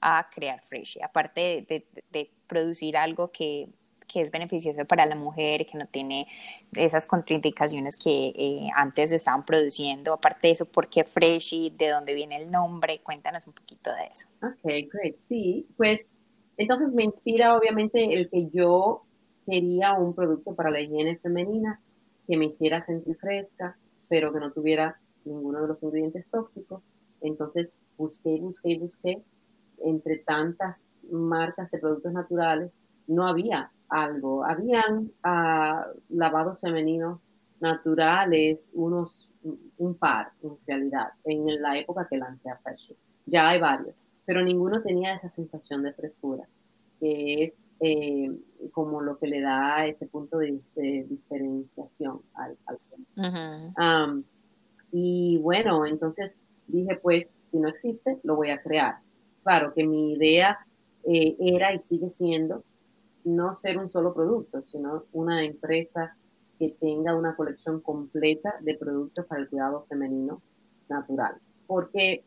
a crear Freshie? Aparte de, de producir algo que que es beneficioso para la mujer, que no tiene esas contraindicaciones que eh, antes estaban produciendo. Aparte de eso, ¿por qué Freshy? ¿De dónde viene el nombre? Cuéntanos un poquito de eso. Ok, great. Sí, pues entonces me inspira obviamente el que yo quería un producto para la higiene femenina que me hiciera sentir fresca, pero que no tuviera ninguno de los ingredientes tóxicos. Entonces busqué, busqué, busqué entre tantas marcas de productos naturales, no había algo. Habían uh, lavados femeninos naturales, unos, un par en realidad, en la época que lancé a Fashion. Ya hay varios, pero ninguno tenía esa sensación de frescura, que es eh, como lo que le da ese punto de, diferenciación al, al y bueno, entonces dije, pues, si no existe, lo voy a crear. Claro que mi idea eh, era y sigue siendo no ser un solo producto, sino una empresa que tenga una colección completa de productos para el cuidado femenino natural. Porque,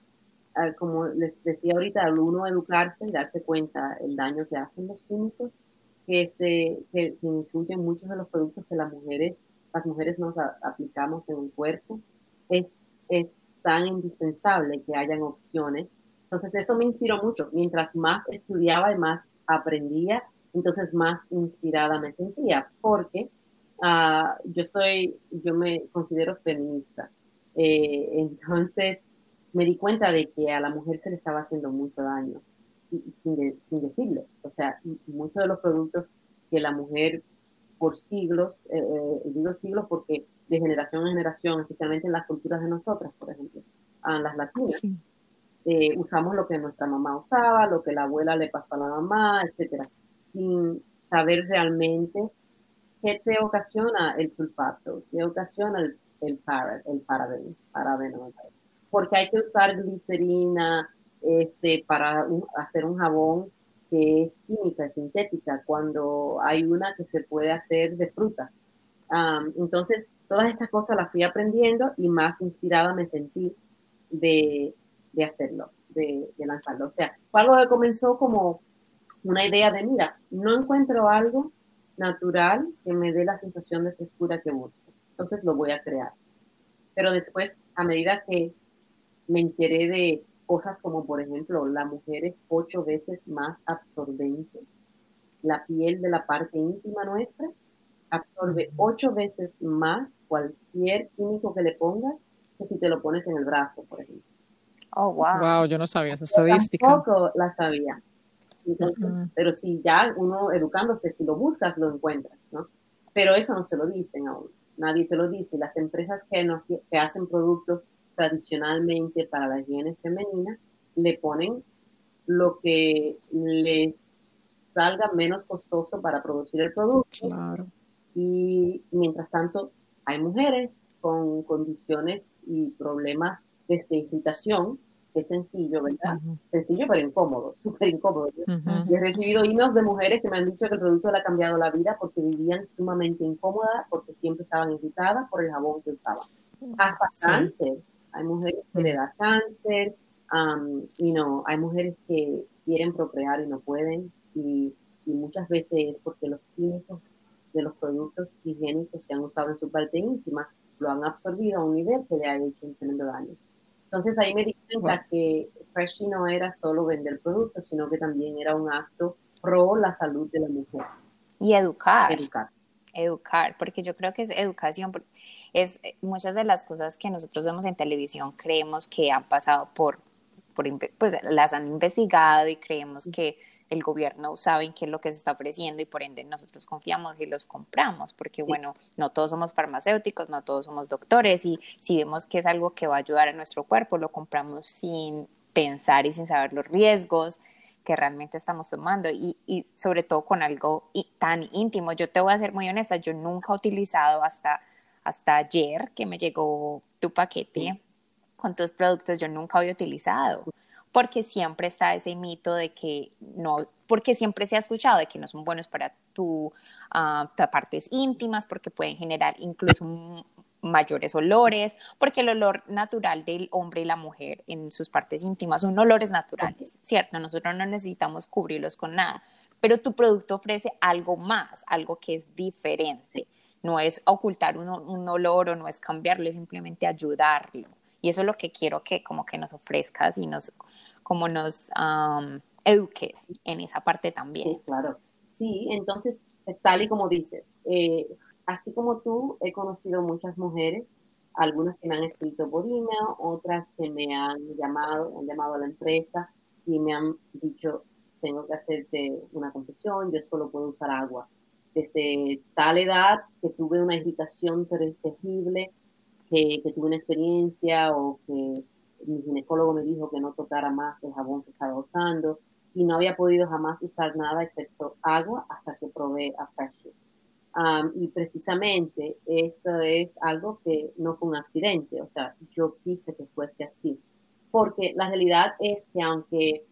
como les decía ahorita, al uno educarse y darse cuenta el daño que hacen los químicos, que, se, que, incluyen muchos de los productos que las mujeres, las mujeres nos aplicamos en el cuerpo, es, es tan indispensable que hayan opciones. Entonces, eso me inspiró mucho. Mientras más estudiaba y más aprendía, entonces más inspirada me sentía, porque ah, yo soy, yo me considero feminista. Eh, entonces me di cuenta de que a la mujer se le estaba haciendo mucho daño, sin, sin, decirlo. O sea, muchos de los productos que la mujer por siglos, eh, eh, digo siglos porque de generación en generación, especialmente en las culturas de nosotras, por ejemplo, a las latinas, usamos lo que nuestra mamá usaba, lo que la abuela le pasó a la mamá, etcétera sin saber realmente qué te ocasiona el sulfato, qué ocasiona el, el, el parabeno, Porque hay que usar glicerina este, para hacer un jabón que es química, sintética, cuando hay una que se puede hacer de frutas. entonces, todas estas cosas las fui aprendiendo y más inspirada me sentí de, de hacerlo, de, de, lanzarlo. O sea, fue algo que comenzó como una idea de, mira, no encuentro algo natural que me dé la sensación de frescura que busco. Entonces lo voy a crear. Pero después, a medida que me enteré de cosas como, por ejemplo, la mujer es ocho veces más absorbente. La piel de la parte íntima nuestra absorbe ocho veces más cualquier químico que le pongas que si te lo pones en el brazo, por ejemplo. Oh, wow. Wow, yo no sabía esa estadística. tampoco la sabía. Pero si ya uno educándose, si lo buscas, lo encuentras, ¿no? Pero eso no se lo dicen aún, nadie te lo dice. Las empresas que, no, que hacen productos tradicionalmente para la higiene femenina, le ponen lo que les salga menos costoso para producir el producto. Claro. Y mientras tanto, hay mujeres con condiciones y problemas de esterilización es sencillo, ¿verdad? Sencillo pero incómodo, súper incómodo. Y he recibido emails de mujeres que me han dicho que el producto le ha cambiado la vida porque vivían sumamente incómodas, porque siempre estaban irritadas por el jabón que usaban. Hasta cáncer. Hay mujeres que le da cáncer, y no, hay mujeres que quieren procrear y no pueden, y, y muchas veces es porque los químicos de los productos higiénicos que han usado en su parte íntima lo han absorbido a un nivel que le ha hecho un tremendo daño. Entonces ahí me di cuenta que Freshly no era solo vender productos, sino que también era un acto pro la salud de la mujer. Y educar. Educar. Educar, porque yo creo que es educación, es muchas de las cosas que nosotros vemos en televisión creemos que han pasado por, por pues las han investigado y creemos que el gobierno sabe qué es lo que se está ofreciendo y por ende nosotros confiamos y los compramos, porque bueno, no todos somos farmacéuticos, no todos somos doctores y si vemos que es algo que va a ayudar a nuestro cuerpo, lo compramos sin pensar y sin saber los riesgos que realmente estamos tomando y, y sobre todo con algo tan íntimo. Yo te voy a ser muy honesta, yo nunca he utilizado hasta, hasta ayer que me llegó tu paquete con tus productos, yo nunca había utilizado porque siempre está ese mito de que no, porque siempre se ha escuchado de que no son buenos para tu, uh, partes íntimas, porque pueden generar incluso mayores olores, porque el olor natural del hombre y la mujer en sus partes íntimas son olores naturales, ¿cierto? Nosotros no necesitamos cubrirlos con nada, pero tu producto ofrece algo más, algo que es diferente. No es ocultar un, olor o no es cambiarlo, es simplemente ayudarlo. Y eso es lo que quiero que como que nos ofrezcas y nos como nos eduques en esa parte también. Sí, claro. Sí, entonces, tal y como dices, eh, así como tú, he conocido muchas mujeres, algunas que me han escrito por email, otras que me han llamado, han llamado a la empresa y me han dicho, tengo que hacerte una confesión, yo solo puedo usar agua. Desde tal edad que tuve una irritación terrible, que, que tuve una experiencia o que mi ginecólogo me dijo que no tocara más el jabón que estaba usando y no había podido jamás usar nada excepto agua hasta que probé a Fresh. Y precisamente eso es algo que no fue un accidente, o sea, yo quise que fuese así, porque la realidad es que aunque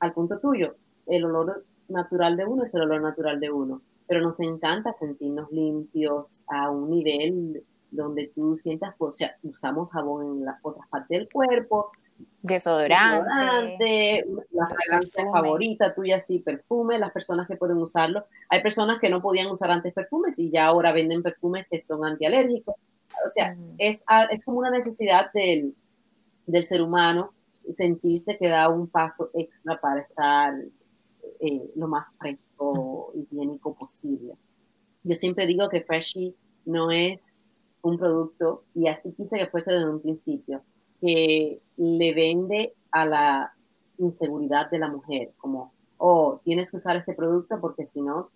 al punto tuyo, el olor natural de uno es el olor natural de uno, pero nos encanta sentirnos limpios a un nivel donde tú sientas, o sea, usamos jabón en las otras partes del cuerpo, desodorante, la fragancia favorita tuya, sí, perfume, las personas que pueden usarlo. Hay personas que no podían usar antes perfumes y ya ahora venden perfumes que son antialérgicos. O sea, es, es como una necesidad del, del ser humano sentirse que da un paso extra para estar eh, lo más fresco y higiénico posible. Yo siempre digo que Freshie no es un producto, y así quise que fuese desde un principio, que le vende a la inseguridad de la mujer, como, oh, tienes que usar este producto porque si no,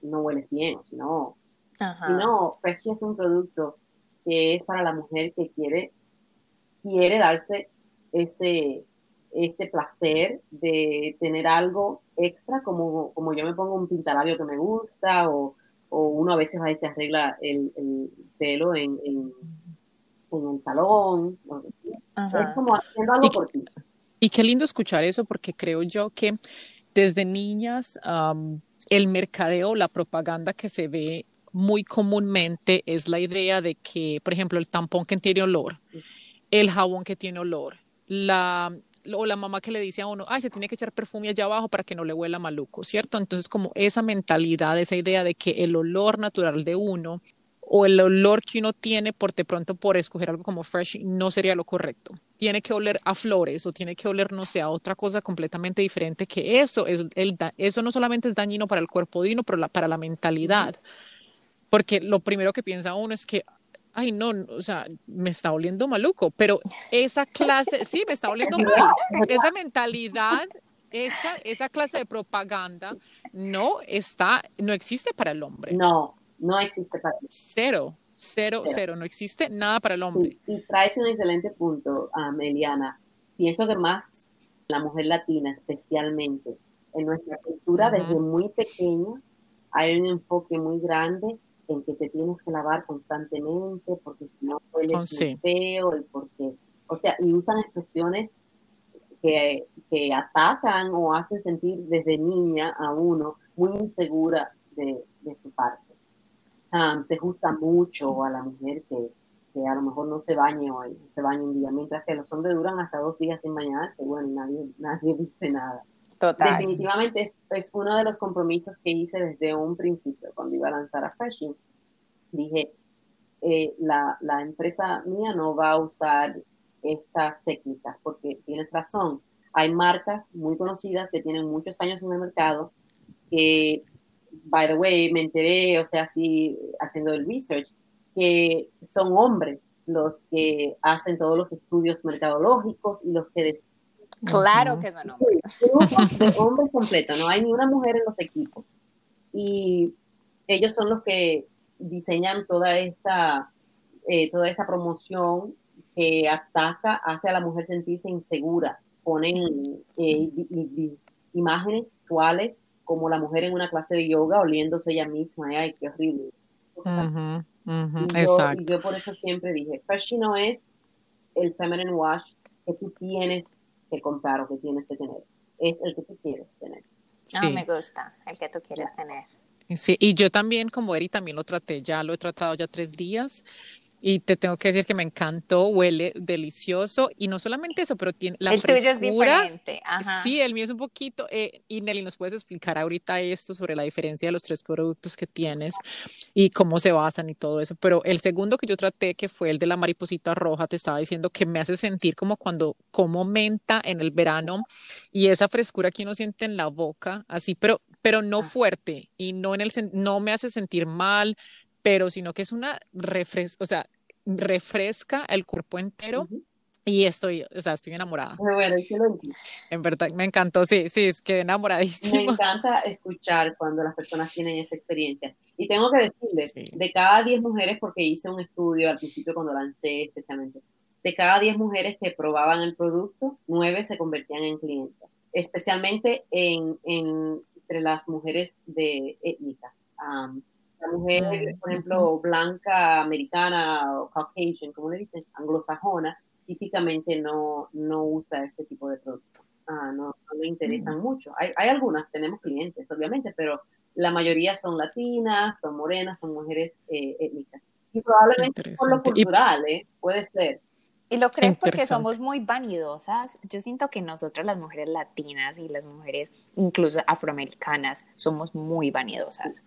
no hueles bien, si no, si no, Freshie es un producto que es para la mujer que quiere, quiere darse ese, ese placer de tener algo extra, como, como yo me pongo un pintalabio que me gusta, o o uno a veces a se arregla el, pelo en, en, el salón. Es como haciendo algo por ti. Y qué lindo escuchar eso, porque creo yo que desde niñas el mercadeo, la propaganda que se ve muy comúnmente es la idea de que, por ejemplo, el tampón que tiene olor, el jabón que tiene olor, la, o la mamá que le dice a uno, ay, se tiene que echar perfume allá abajo para que no le huela maluco, ¿cierto? Entonces, como esa mentalidad, esa idea de que el olor natural de uno o el olor que uno tiene por de pronto por escoger algo como fresh no sería lo correcto. Tiene que oler a flores o tiene que oler, no sé, a otra cosa completamente diferente que eso. Es el, eso no solamente es dañino para el cuerpo de uno, pero para la mentalidad. Porque lo primero que piensa uno es que, ay, no, o sea, me está oliendo maluco, pero esa clase, sí, me está oliendo mal. Esa mentalidad, esa, esa clase de propaganda no está, no existe para el hombre. No, no existe para el hombre. Cero, cero, cero, no existe nada para el hombre. y traes un excelente punto, Meliana. Pienso que más la mujer latina especialmente, en nuestra cultura desde muy pequeña, hay un enfoque muy grande en que te tienes que lavar constantemente porque si no hueles muy feo y porque, o sea, y usan expresiones que, que, atacan o hacen sentir desde niña a uno muy insegura de, de su parte. se gusta mucho a la mujer que, que, a lo mejor no se bañe hoy, no se bañe un día, mientras que los hombres duran hasta dos días sin bañarse, bueno, nadie, nadie dice nada. Definitivamente es, es, uno de los compromisos que hice desde un principio cuando iba a lanzar a Fashion. Dije, eh, la, la, empresa mía no va a usar estas técnicas porque tienes razón. Hay marcas muy conocidas que tienen muchos años en el mercado que, by the way, me enteré, o sea, así haciendo el research, que son hombres los que hacen todos los estudios mercadológicos y los que Claro que son hombres. de hombres completos, no hay ni una mujer en los equipos. Y ellos son los que diseñan toda esta, eh, toda esta promoción que ataca, hace a la mujer sentirse insegura. Ponen eh, imágenes actuales como la mujer en una clase de yoga oliéndose ella misma. Ay, qué horrible. y, yo, por eso siempre dije, fashion no es el feminine wash que tú tienes que comprar o que tienes que tener. Es el que tú quieres tener. No, me gusta el que tú quieres tener. Sí, y yo también, como Eri, también lo traté, ya lo he tratado ya tres días y te tengo que decir que me encantó, huele delicioso y no solamente eso, pero tiene la el frescura. Tuyo es diferente. Sí, el mío es un poquito. Eh, y Nelly, ¿nos puedes explicar ahorita esto sobre la diferencia de los tres productos que tienes y cómo se basan y todo eso? Pero el segundo que yo traté, que fue el de la mariposita roja, te estaba diciendo que me hace sentir como cuando como menta en el verano y esa frescura que uno siente en la boca, así, pero pero no ah. fuerte y no en el no me hace sentir mal, pero sino que es una refresca, o sea, refresca el cuerpo entero. Y estoy, o sea, estoy enamorada. Muy bueno, lo En verdad, me encantó, sí, sí, es que enamoradísima. Me encanta escuchar cuando las personas tienen esa experiencia. Y tengo que decirles, de cada 10 mujeres, porque hice un estudio al principio cuando lancé especialmente, de cada 10 mujeres que probaban el producto, 9 se convertían en clientes, especialmente en, en entre las mujeres de étnicas la mujer, por ejemplo, blanca, americana o caucasian, como le dicen, anglosajona, típicamente no, no usa este tipo de productos. Ah, no, no, le interesan mm. mucho. Hay, hay algunas, tenemos clientes, obviamente, pero la mayoría son latinas, son morenas, son mujeres eh, étnicas. Y probablemente por lo cultural, ¿eh? puede ser. Y lo crees porque somos muy vanidosas. Yo siento que nosotras las mujeres latinas y las mujeres incluso afroamericanas somos muy vanidosas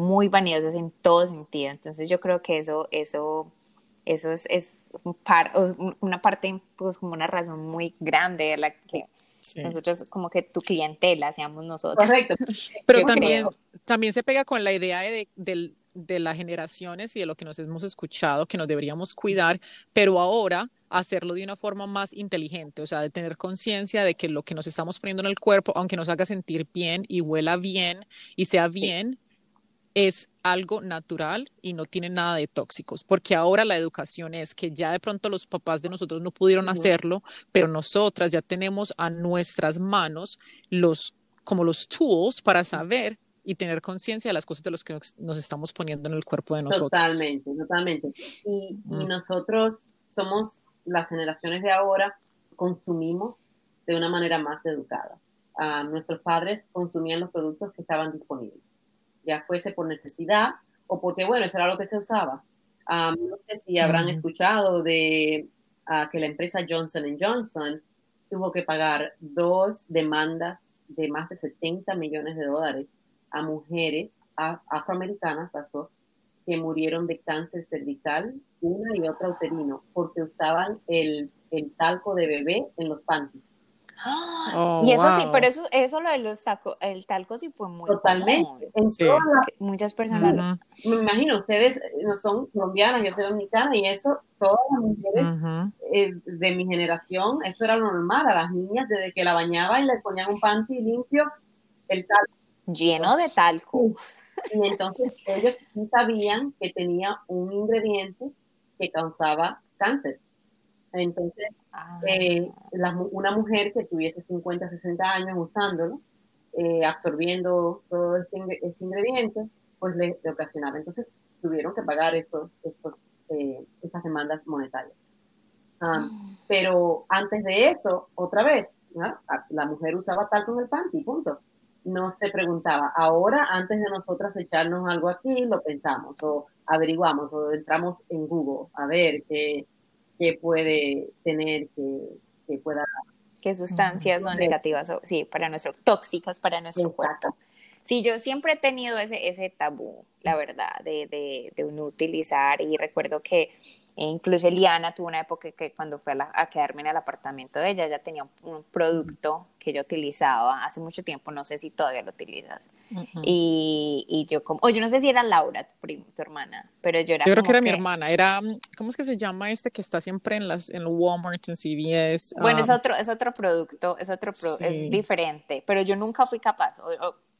muy vanidosas en todo sentido. Entonces yo creo que eso, eso, eso es, es una parte, pues como una razón muy grande de la que nosotros como que tu clientela seamos nosotros. Correcto. Pero también, también se pega con la idea de, de, de las generaciones y de lo que nos hemos escuchado, que nos deberíamos cuidar, pero ahora hacerlo de una forma más inteligente, o sea, de tener conciencia de que lo que nos estamos poniendo en el cuerpo, aunque nos haga sentir bien y huela bien y sea bien, es algo natural y no tiene nada de tóxicos, porque ahora la educación es que ya de pronto los papás de nosotros no pudieron hacerlo, pero nosotras ya tenemos a nuestras manos los como los tools para saber y tener conciencia de las cosas de los que nos, estamos poniendo en el cuerpo de nosotros. Totalmente, totalmente. Y, mm. nosotros somos las generaciones de ahora, consumimos de una manera más educada. Ah, nuestros padres consumían los productos que estaban disponibles ya fuese por necesidad o porque, bueno, eso era lo que se usaba. no sé si habrán escuchado de ah, que la empresa Johnson Johnson tuvo que pagar dos demandas de más de 70 millones de dólares a mujeres afroamericanas, las dos, que murieron de cáncer cervical, una y otra uterino, porque usaban el, el talco de bebé en los panties. Oh, y eso sí, pero eso, eso lo de los tacos, el talco sí fue muy Totalmente. Muchas personas Me imagino, ustedes no son colombianas, yo soy dominicana y eso, todas las mujeres eh, de mi generación, eso era lo normal, a las niñas desde que la bañaban y le ponían un panty limpio, el talco. Lleno de talco. Y entonces ellos sí sabían que tenía un ingrediente que causaba cáncer. Entonces, ah. eh, una mujer que tuviese 50, 60 años usándolo, eh, absorbiendo todo este, este ingrediente, pues le, ocasionaba. Entonces, tuvieron que pagar estos, estos, eh, estas demandas monetarias. Ah, mm. pero antes de eso, otra vez, la mujer usaba tal con el panty, punto. No se preguntaba. Ahora, antes de nosotras echarnos algo aquí, lo pensamos o averiguamos o entramos en Google a ver qué que puede tener, que, que pueda qué sustancias son negativas sí, para nuestro tóxicas para nuestro cuerpo. Sí, yo siempre he tenido ese, ese tabú, la verdad, de, de, de uno utilizar y recuerdo que e incluso Eliana tuvo una época que cuando fue a, quedarme en el apartamento de ella, ella tenía un, producto que yo utilizaba hace mucho tiempo, no sé si todavía lo utilizas. y, y, yo como, o yo no sé si era Laura, tu, tu hermana, pero yo era... Yo creo que era mi hermana, era, ¿cómo es que se llama este que está siempre en las en Walmart, en CVS? Bueno, es, otro, es otro producto, es otro es diferente, pero yo nunca fui capaz,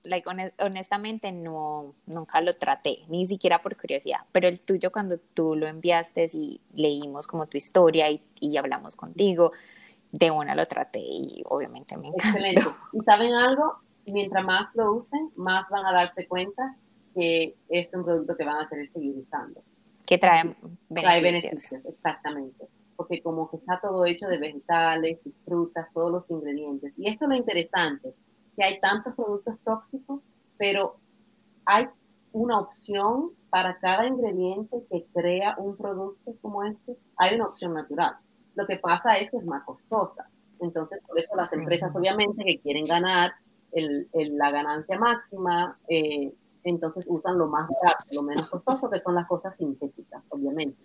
like, honestamente no, nunca lo traté, ni siquiera por curiosidad, pero el tuyo cuando tú lo enviaste y leímos como tu historia y, y hablamos contigo, de una lo traté y obviamente me encantó. Excelente. ¿Y saben algo? Mientras más lo usen, más van a darse cuenta que es un producto que van a querer seguir usando. Que trae beneficios. Trae beneficios, exactamente. Porque como que está todo hecho de vegetales y frutas, todos los ingredientes. Y esto es lo interesante hay tantos productos tóxicos, pero hay una opción para cada ingrediente que crea un producto como este, hay una opción natural. Lo que pasa es que es más costosa. Entonces, por eso las empresas obviamente que quieren ganar la ganancia máxima, eh, entonces usan lo más barato, lo menos costoso, que son las cosas sintéticas, obviamente.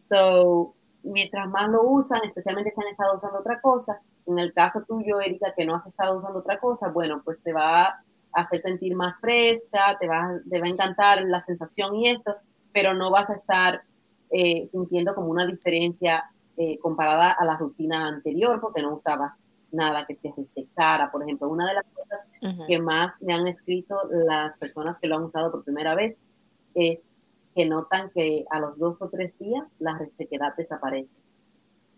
So, mientras más lo usan, especialmente si han estado usando otra cosa, en el caso tuyo, Erika, que no has estado usando otra cosa, bueno, pues te va a hacer sentir más fresca, te va, te va a encantar la sensación y esto, pero no vas a estar eh, sintiendo como una diferencia eh, comparada a la rutina anterior porque no usabas nada que te resecara. Por ejemplo, una de las cosas que más me han escrito las personas que lo han usado por primera vez es que notan que a los dos o tres días la resequedad desaparece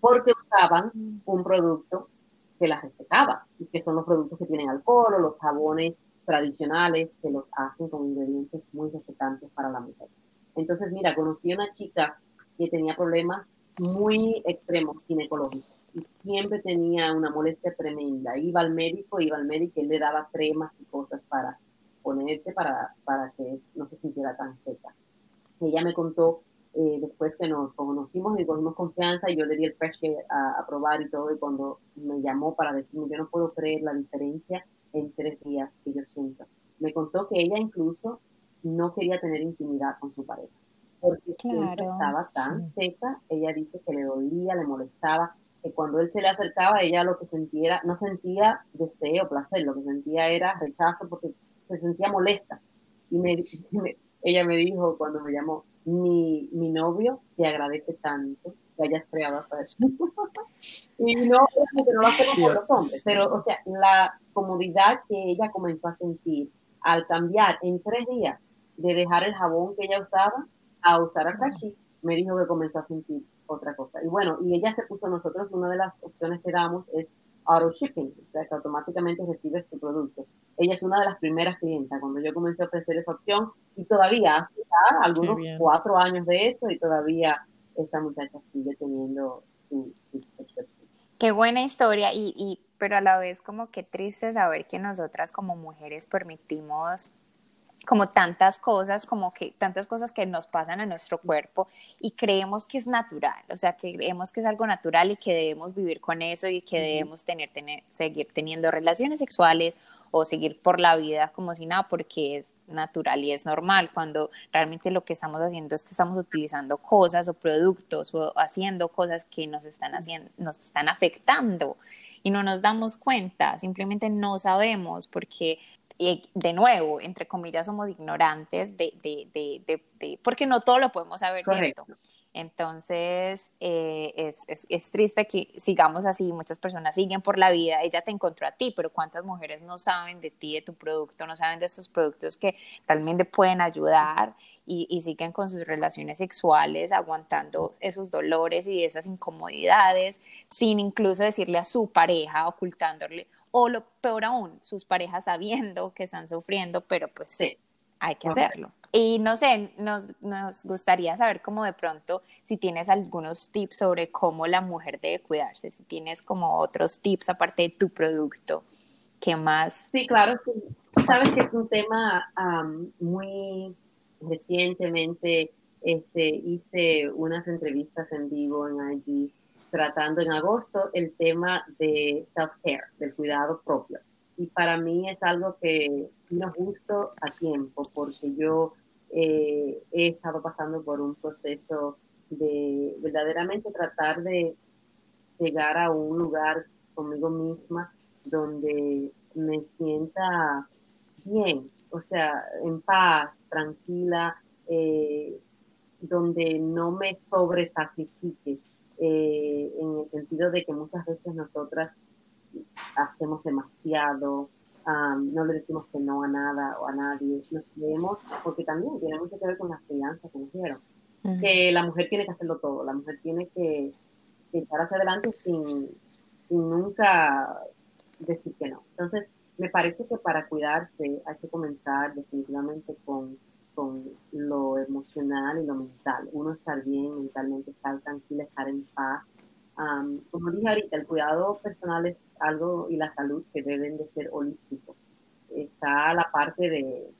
porque usaban un producto que las resecaba, y que son los productos que tienen alcohol o los jabones tradicionales que los hacen con ingredientes muy resecantes para la mujer. Entonces, mira, conocí a una chica que tenía problemas muy extremos ginecológicos y siempre tenía una molestia tremenda. Iba al médico, iba al médico y él le daba cremas y cosas para ponerse para, para que no se sintiera tan seca. Ella me contó eh, después que nos conocimos y cogimos confianza y yo le di el fresh a, a, probar y todo y cuando me llamó para decirme yo no puedo creer la diferencia en tres días que yo siento. Me contó que ella incluso no quería tener intimidad con su pareja porque estaba tan seca, ella dice que le dolía, le molestaba, que cuando él se le acercaba ella lo que sentía, no sentía deseo, placer, lo que sentía era rechazo porque se sentía molesta. Y me, ella me dijo cuando me llamó, mi, mi novio te agradece tanto que hayas creado a y no, no lo hacemos por los hombres, pero, o sea, la comodidad que ella comenzó a sentir al cambiar en tres días de dejar el jabón que ella usaba a usar a Kashi, me dijo que comenzó a sentir otra cosa. Y bueno, y ella se puso a nosotros, una de las opciones que damos es auto shipping, o sea, que automáticamente recibes tu producto. Ella es una de las primeras clientas cuando yo comencé a ofrecer esa opción y todavía, algunos cuatro años de eso y todavía esta muchacha sigue teniendo su, su, Qué buena historia y, y, pero a la vez como que triste saber que nosotras como mujeres permitimos como tantas cosas, como que tantas cosas que nos pasan a nuestro cuerpo y creemos que es natural, o sea, que creemos que es algo natural y que debemos vivir con eso y que debemos tener, tener, seguir teniendo relaciones sexuales o seguir por la vida como si nada, porque es natural y es normal, cuando realmente lo que estamos haciendo es que estamos utilizando cosas o productos o haciendo cosas que nos están haciendo, nos están afectando y no nos damos cuenta, simplemente no sabemos porque de nuevo, entre comillas, somos ignorantes de, de, de, de, porque no todo lo podemos saber, ¿cierto? Entonces, eh, es, es, es, triste que sigamos así, muchas personas siguen por la vida, ella te encontró a ti, pero ¿cuántas mujeres no saben de ti, de tu producto, no saben de estos productos que realmente pueden ayudar y, y siguen con sus relaciones sexuales, aguantando esos dolores y esas incomodidades, sin incluso decirle a su pareja, ocultándole, o lo peor aún, sus parejas sabiendo que están sufriendo, pero pues sí, hay que hacerlo. Y no sé, nos, nos gustaría saber cómo de pronto si tienes algunos tips sobre cómo la mujer debe cuidarse, si tienes como otros tips aparte de tu producto, ¿qué más? Sí, claro, Sabes que es un tema muy recientemente, este, hice unas entrevistas en vivo en IG tratando en agosto el tema de self-care, del cuidado propio. Y para mí es algo que vino justo a tiempo, porque yo eh, he estado pasando por un proceso de verdaderamente tratar de llegar a un lugar conmigo misma donde me sienta bien, o sea, en paz, tranquila, eh, donde no me sobresacrifique, eh, en el sentido de que muchas veces nosotras hacemos demasiado, no le decimos que no a nada o a nadie, nos creemos, porque también tiene mucho que ver con la crianza que nos dieron, que la mujer tiene que hacerlo todo, la mujer tiene que, que echar hacia adelante sin, sin nunca decir que no. Entonces, me parece que para cuidarse hay que comenzar definitivamente con, con lo emocional y lo mental. Uno estar bien mentalmente, estar tranquilo, estar en paz. como dije ahorita, el cuidado personal es algo y la salud que deben de ser holísticos. Está la parte de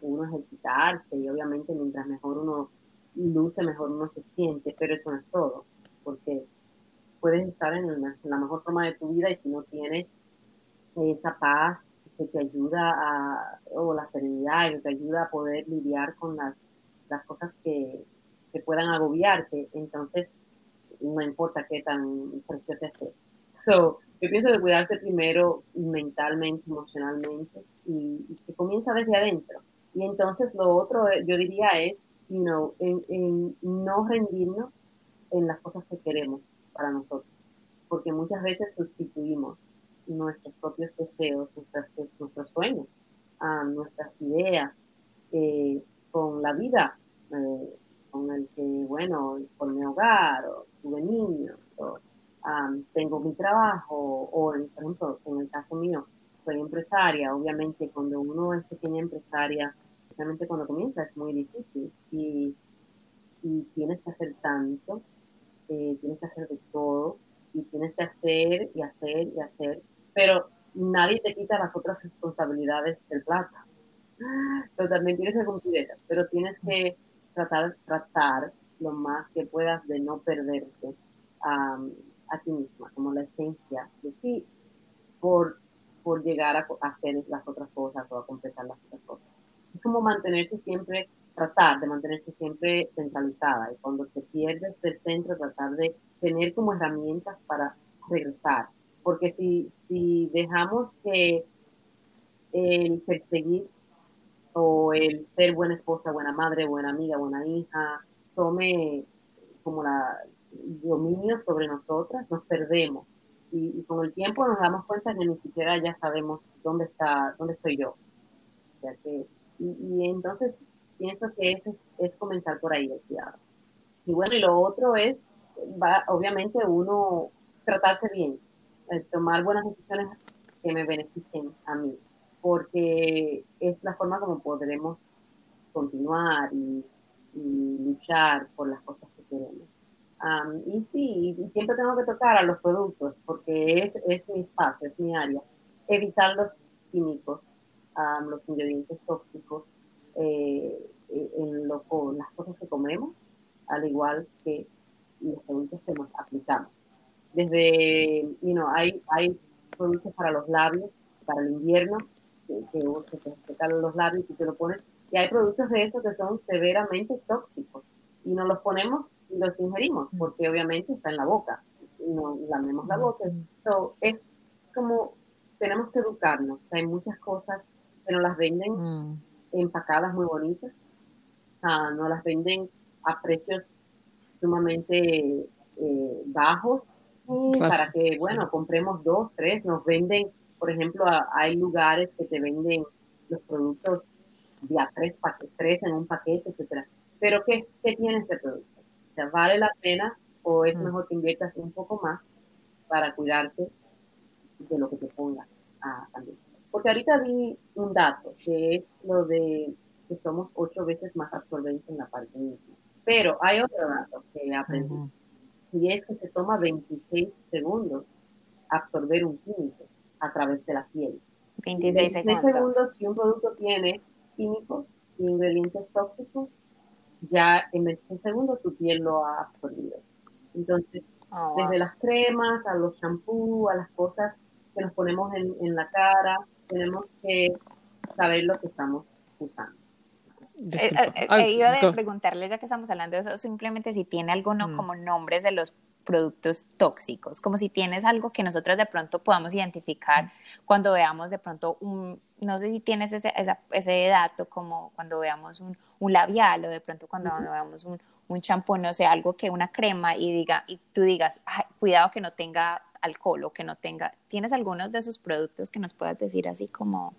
uno ejercitarse y obviamente mientras mejor uno luce, mejor uno se siente, pero eso no es todo, porque puedes estar en la mejor forma de tu vida y si no tienes esa paz que te ayuda a, o la serenidad que te ayuda a poder lidiar con las, las cosas que, que puedan agobiarte, entonces no importa qué tan precioso estés. So, yo pienso que cuidarse primero mentalmente, emocionalmente y, que comienza desde adentro. Y entonces lo otro, eh, yo diría, es, you know, en, en no rendirnos en las cosas que queremos para nosotros, porque muchas veces sustituimos nuestros propios deseos, nuestros sueños, nuestras ideas, eh, con la vida, eh, con el que, bueno, por mi hogar, o tuve niños, o tengo mi trabajo, o en, por ejemplo, en el caso mío, soy empresaria, obviamente cuando uno es pequeña empresaria, especialmente cuando comienza, es muy difícil. Y, y tienes que hacer tanto, eh, tienes que hacer de todo y tienes que hacer y hacer y hacer pero nadie te quita las otras responsabilidades del plato. Pero también tienes que cumplir pero tienes que tratar, tratar lo más que puedas de no perderte a ti misma, como la esencia de ti, por, por llegar a, hacer las otras cosas o a completar las otras cosas. Es como mantenerse siempre, tratar de mantenerse siempre centralizada y cuando te pierdes del centro, tratar de tener como herramientas para regresar porque si, si dejamos que el perseguir o el ser buena esposa, buena madre, buena amiga, buena hija, tome como la dominio sobre nosotras, nos perdemos. Y, con el tiempo nos damos cuenta que ni siquiera ya sabemos dónde está, dónde estoy yo. O sea que, y, entonces pienso que eso es, comenzar por ahí el. Y bueno, y lo otro es, obviamente uno tratarse bien, tomar buenas decisiones que me beneficien a mí, porque es la forma como podremos continuar y, luchar por las cosas que queremos. y sí, siempre tengo que tocar a los productos, porque es, es mi espacio, es mi área. Evitar los químicos, los ingredientes tóxicos eh, en lo, las cosas que comemos, al igual que los productos que nos aplicamos desde, you know, hay, hay productos para los labios, para el invierno, que, que, te secan los labios y te lo pones, y hay productos de esos que son severamente tóxicos, y nos los ponemos y los ingerimos, mm. porque obviamente está en la boca, y nos lamemos la boca. Mm. So, es como, tenemos que educarnos, hay muchas cosas que nos las venden mm. empacadas muy bonitas, uh, nos las venden a precios sumamente eh, bajos, para que, bueno, compremos dos, tres, nos venden, por ejemplo, hay lugares que te venden los productos de a tres, tres en un paquete, etcétera. Pero ¿qué, ¿qué tiene ese producto? O sea, ¿vale la pena o es mm. mejor que inviertas un poco más para cuidarte de lo que te ponga ah, también? Porque ahorita vi un dato, que es lo de que somos ocho veces más absorbentes en la parte misma. Pero hay otro dato que aprendí y es que se toma 26 segundos absorber un químico a través de la piel. 26 segundos. si un producto tiene químicos y ingredientes tóxicos, ya en 26 segundos tu piel lo ha absorbido. Entonces, oh, desde las cremas a los champús, a las cosas que nos ponemos en, en la cara, tenemos que saber lo que estamos usando. Eh, eh, he ido de preguntarles, ya que estamos hablando de eso, simplemente si tiene alguno mm. como nombres de los productos tóxicos, como si tienes algo que nosotros de pronto podamos identificar cuando veamos de pronto un, no sé si tienes ese, ese dato como cuando veamos un, un, labial o de pronto cuando veamos un, un champú, no sé, algo que una crema y diga y tú digas, cuidado que no tenga alcohol o que no tenga, ¿tienes algunos de esos productos que nos puedas decir así como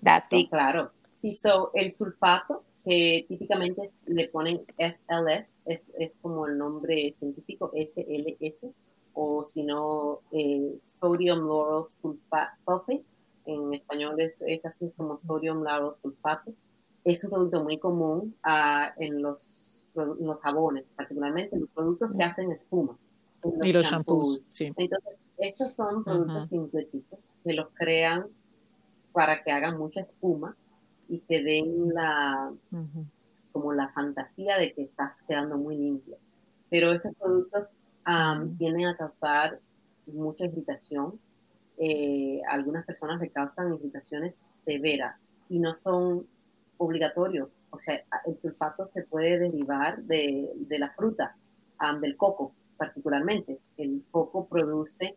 dato? Sí, claro. Sí, so, el sulfato que típicamente le ponen SLS, es, es como el nombre científico, SLS, o si no, eh, Sodium Lauryl Sulfate, en español es, es, así como Sodium Lauryl Sulfate. Es un producto muy común uh, en, los, los jabones, particularmente en los productos que hacen espuma. y los shampoos, sí. Entonces, estos son productos sintéticos que los crean para que hagan mucha espuma y te den la, como la fantasía de que estás quedando muy limpio. Pero estos productos vienen a causar mucha irritación. Eh, algunas personas le causan irritaciones severas y no son obligatorios. O sea, el sulfato se puede derivar de, de la fruta, del coco particularmente. El coco produce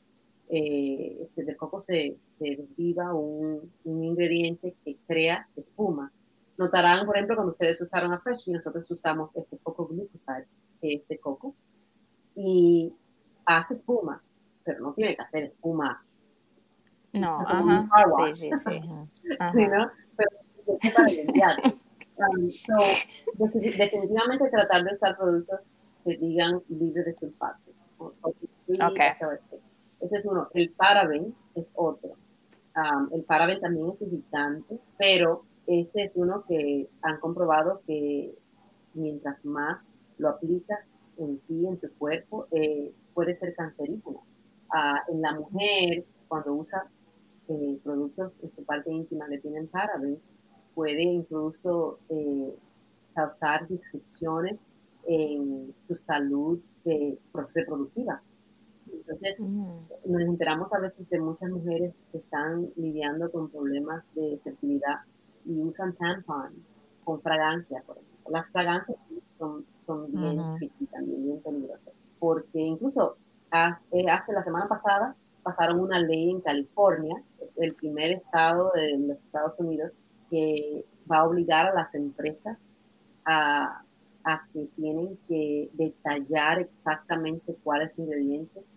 eh, del coco se, se deriva un, un, ingrediente que crea espuma. Notarán, por ejemplo, cuando ustedes usaron a Fresh y nosotros usamos este coco glucoside, que es de coco, y hace espuma, pero no tiene que hacer espuma. No, ajá, sí, sí, sí. sí ¿no? Pero es para limpiar. Um, so, definitivamente tratar de usar productos que digan libre de sulfato. O okay. Ese es uno. El paraben es otro. el paraben también es irritante, pero ese es uno que han comprobado que mientras más lo aplicas en ti, en tu cuerpo, eh, puede ser cancerígeno. Ah, en la mujer, cuando usa eh, productos en su parte íntima que tienen paraben, puede incluso eh, causar disrupciones en su salud reproductiva. Entonces, nos enteramos a veces de muchas mujeres que están lidiando con problemas de fertilidad y usan tampons con fragancia, por ejemplo. Las fragancias son, son bien también bien peligrosas, porque incluso hace, hace la semana pasada pasaron una ley en California, es el primer estado de los Estados Unidos que va a obligar a las empresas a, a que tienen que detallar exactamente cuáles ingredientes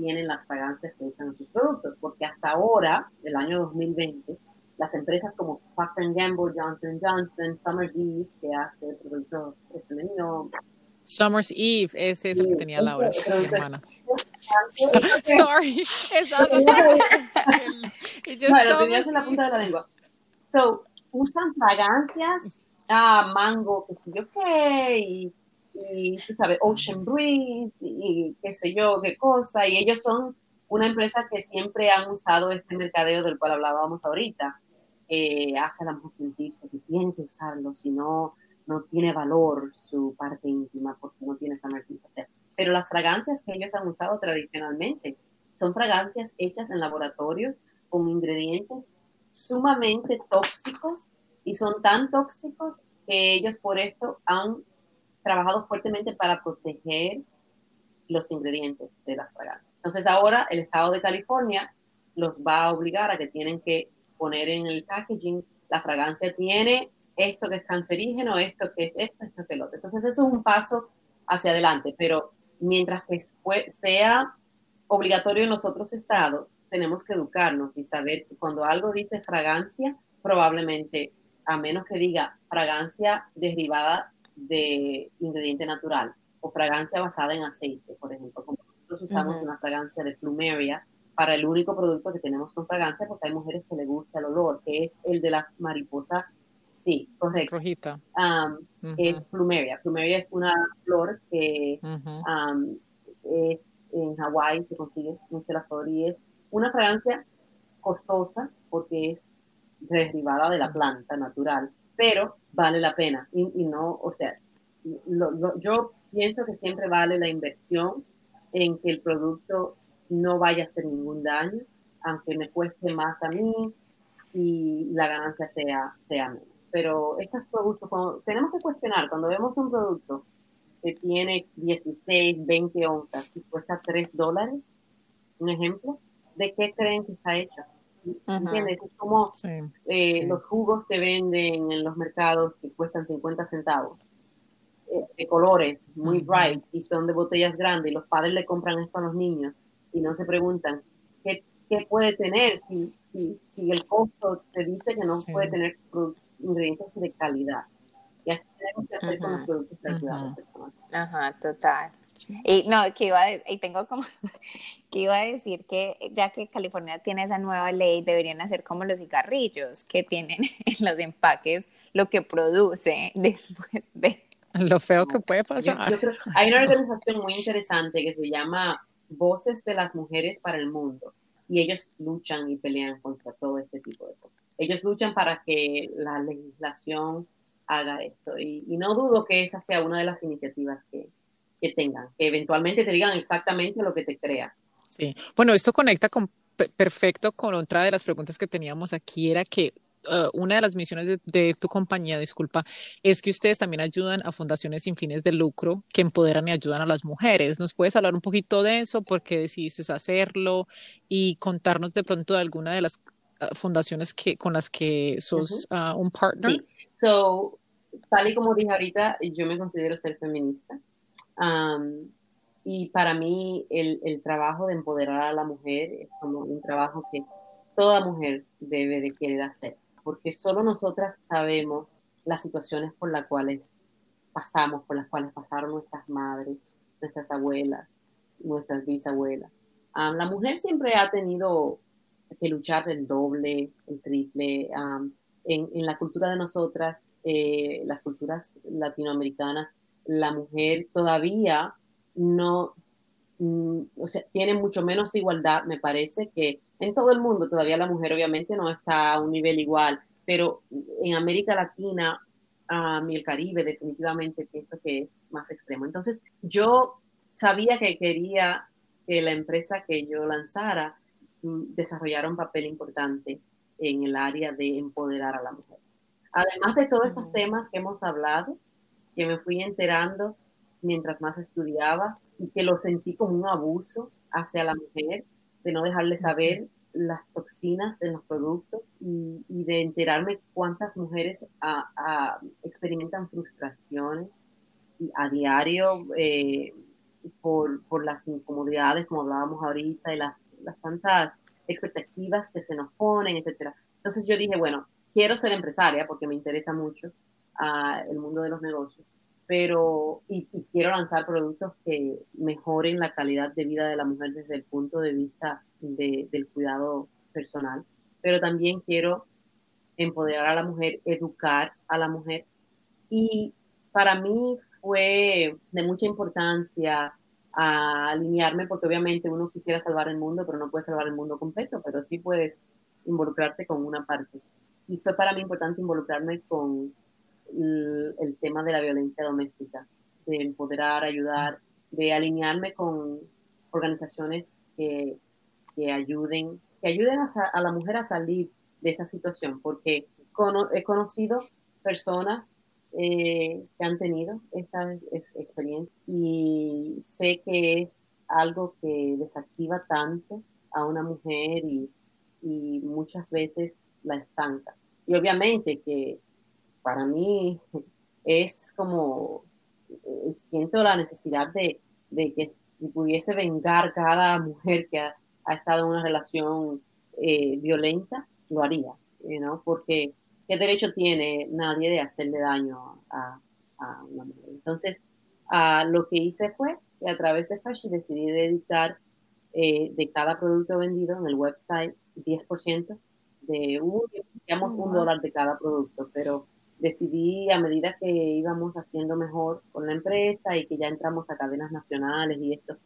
tienen las fragancias que usan en sus productos, porque hasta ahora, el año 2020, las empresas como Procter Gamble, Johnson Johnson, Summer's Eve, que hace productos femenino. Summer's Eve, ese es el que tenía Laura, mi hermana. Sorry, es lo tenías en la punta de la lengua. So, usan fragancias, ah, mango, yo qué, y y tú sabes, Ocean Breeze y, qué sé yo, qué cosa, y ellos son una empresa que siempre han usado este mercadeo del cual hablábamos ahorita, eh, hace a la mujer sentirse que tiene que usarlo, si no, no tiene valor su parte íntima porque no tiene esa sea, pero las fragancias que ellos han usado tradicionalmente son fragancias hechas en laboratorios con ingredientes sumamente tóxicos y son tan tóxicos que ellos por esto han trabajado fuertemente para proteger los ingredientes de las fragancias. Entonces ahora el estado de California los va a obligar a que tienen que poner en el packaging, la fragancia tiene esto que es cancerígeno, esto que es esto, esto que es lo otro. Entonces eso es un paso hacia adelante, pero mientras que sea obligatorio en los otros estados, tenemos que educarnos y saber que cuando algo dice fragancia, probablemente, a menos que diga fragancia derivada de ingrediente natural o fragancia basada en aceite, por ejemplo, como nosotros usamos una fragancia de plumeria para el único producto que tenemos con fragancia, porque hay mujeres que le gusta el olor, que es el de la mariposa, sí, correcto. Rojita. Es plumeria. Plumeria es una flor que es en Hawái, se consigue mucho la flor y es una fragancia costosa porque es derivada de la planta natural, pero vale la pena. Y, no, o sea, yo pienso que siempre vale la inversión en que el producto no vaya a hacer ningún daño, aunque me cueste más a mí y la ganancia sea, sea menos. Pero estos productos, tenemos que cuestionar, cuando vemos un producto que tiene 16, 20 onzas y cuesta 3 dólares, un ejemplo, ¿de qué creen que está hecho? ¿Entiendes? Es como eh, los jugos que venden en los mercados que cuestan 50 centavos, eh, de colores muy bright y son de botellas grandes, y los padres le compran esto a los niños y no se preguntan qué, qué puede tener si, si, si, el costo te dice que no puede tener ingredientes de calidad. Y así tenemos que hacer con los productos de cuidado personal. Ajá, total. Y no, que iba a, y tengo como que iba a decir que ya que California tiene esa nueva ley, deberían hacer como los cigarrillos que tienen en los empaques lo que produce después de lo feo que puede pasar. hay una organización muy interesante que se llama Voces de las Mujeres para el Mundo y ellos luchan y pelean contra todo este tipo de cosas. Ellos luchan para que la legislación haga esto y, y no dudo que esa sea una de las iniciativas que, que tengan, que eventualmente te digan exactamente lo que te crea. Sí, bueno, esto conecta con, perfecto con otra de las preguntas que teníamos aquí, era que uh, una de las misiones de, tu compañía, disculpa, es que ustedes también ayudan a fundaciones sin fines de lucro que empoderan y ayudan a las mujeres. ¿Nos puedes hablar un poquito de eso? ¿Por qué decidiste hacerlo? Y contarnos de pronto de alguna de las uh, fundaciones que, con las que sos uh, un partner. Sí. So, tal y como dije ahorita, yo me considero ser feminista y para mí el, el, trabajo de empoderar a la mujer es como un trabajo que toda mujer debe de querer hacer, porque solo nosotras sabemos las situaciones por las cuales pasamos, por las cuales pasaron nuestras madres, nuestras abuelas, nuestras bisabuelas. la mujer siempre ha tenido que luchar el doble, el triple. en, en, la cultura de nosotras, eh, las culturas latinoamericanas, la mujer todavía no, mm, o sea, tiene mucho menos igualdad, me parece que en todo el mundo todavía la mujer obviamente no está a un nivel igual, pero en América Latina y el Caribe definitivamente pienso que es más extremo. Entonces yo sabía que quería que la empresa que yo lanzara mm, desarrollara un papel importante en el área de empoderar a la mujer. Además de todos estos temas que hemos hablado, que me fui enterando mientras más estudiaba y que lo sentí como un abuso hacia la mujer, de no dejarle saber las toxinas en los productos y, de enterarme cuántas mujeres experimentan frustraciones a diario eh, por, por, las incomodidades, como hablábamos ahorita, y las, las tantas expectativas que se nos ponen, etcétera. Entonces yo dije, bueno, quiero ser empresaria porque me interesa mucho el mundo de los negocios, pero y, quiero lanzar productos que mejoren la calidad de vida de la mujer desde el punto de vista del cuidado personal, pero también quiero empoderar a la mujer, educar a la mujer y para mí fue de mucha importancia alinearme porque obviamente uno quisiera salvar el mundo, pero no puede salvar el mundo completo, pero sí puedes involucrarte con una parte. Y fue para mí importante involucrarme con el, tema de la violencia doméstica, de empoderar, ayudar, de alinearme con organizaciones que, que ayuden, que ayuden a, la mujer a salir de esa situación, porque he conocido personas eh, que han tenido esta experiencia y sé que es algo que desactiva tanto a una mujer y, y muchas veces la estanca. Y obviamente que para mí es como, eh, siento la necesidad de, que si pudiese vengar cada mujer que ha, estado en una relación eh, violenta, lo haría, ¿no? Porque ¿qué derecho tiene nadie de hacerle daño a, una mujer? Entonces, lo que hice fue que a través de Fashion decidí dedicar eh, de cada producto vendido en el website 10% de un, digamos, un dólar de cada producto, pero decidí a medida que íbamos haciendo mejor con la empresa y que ya entramos a cadenas nacionales y esto,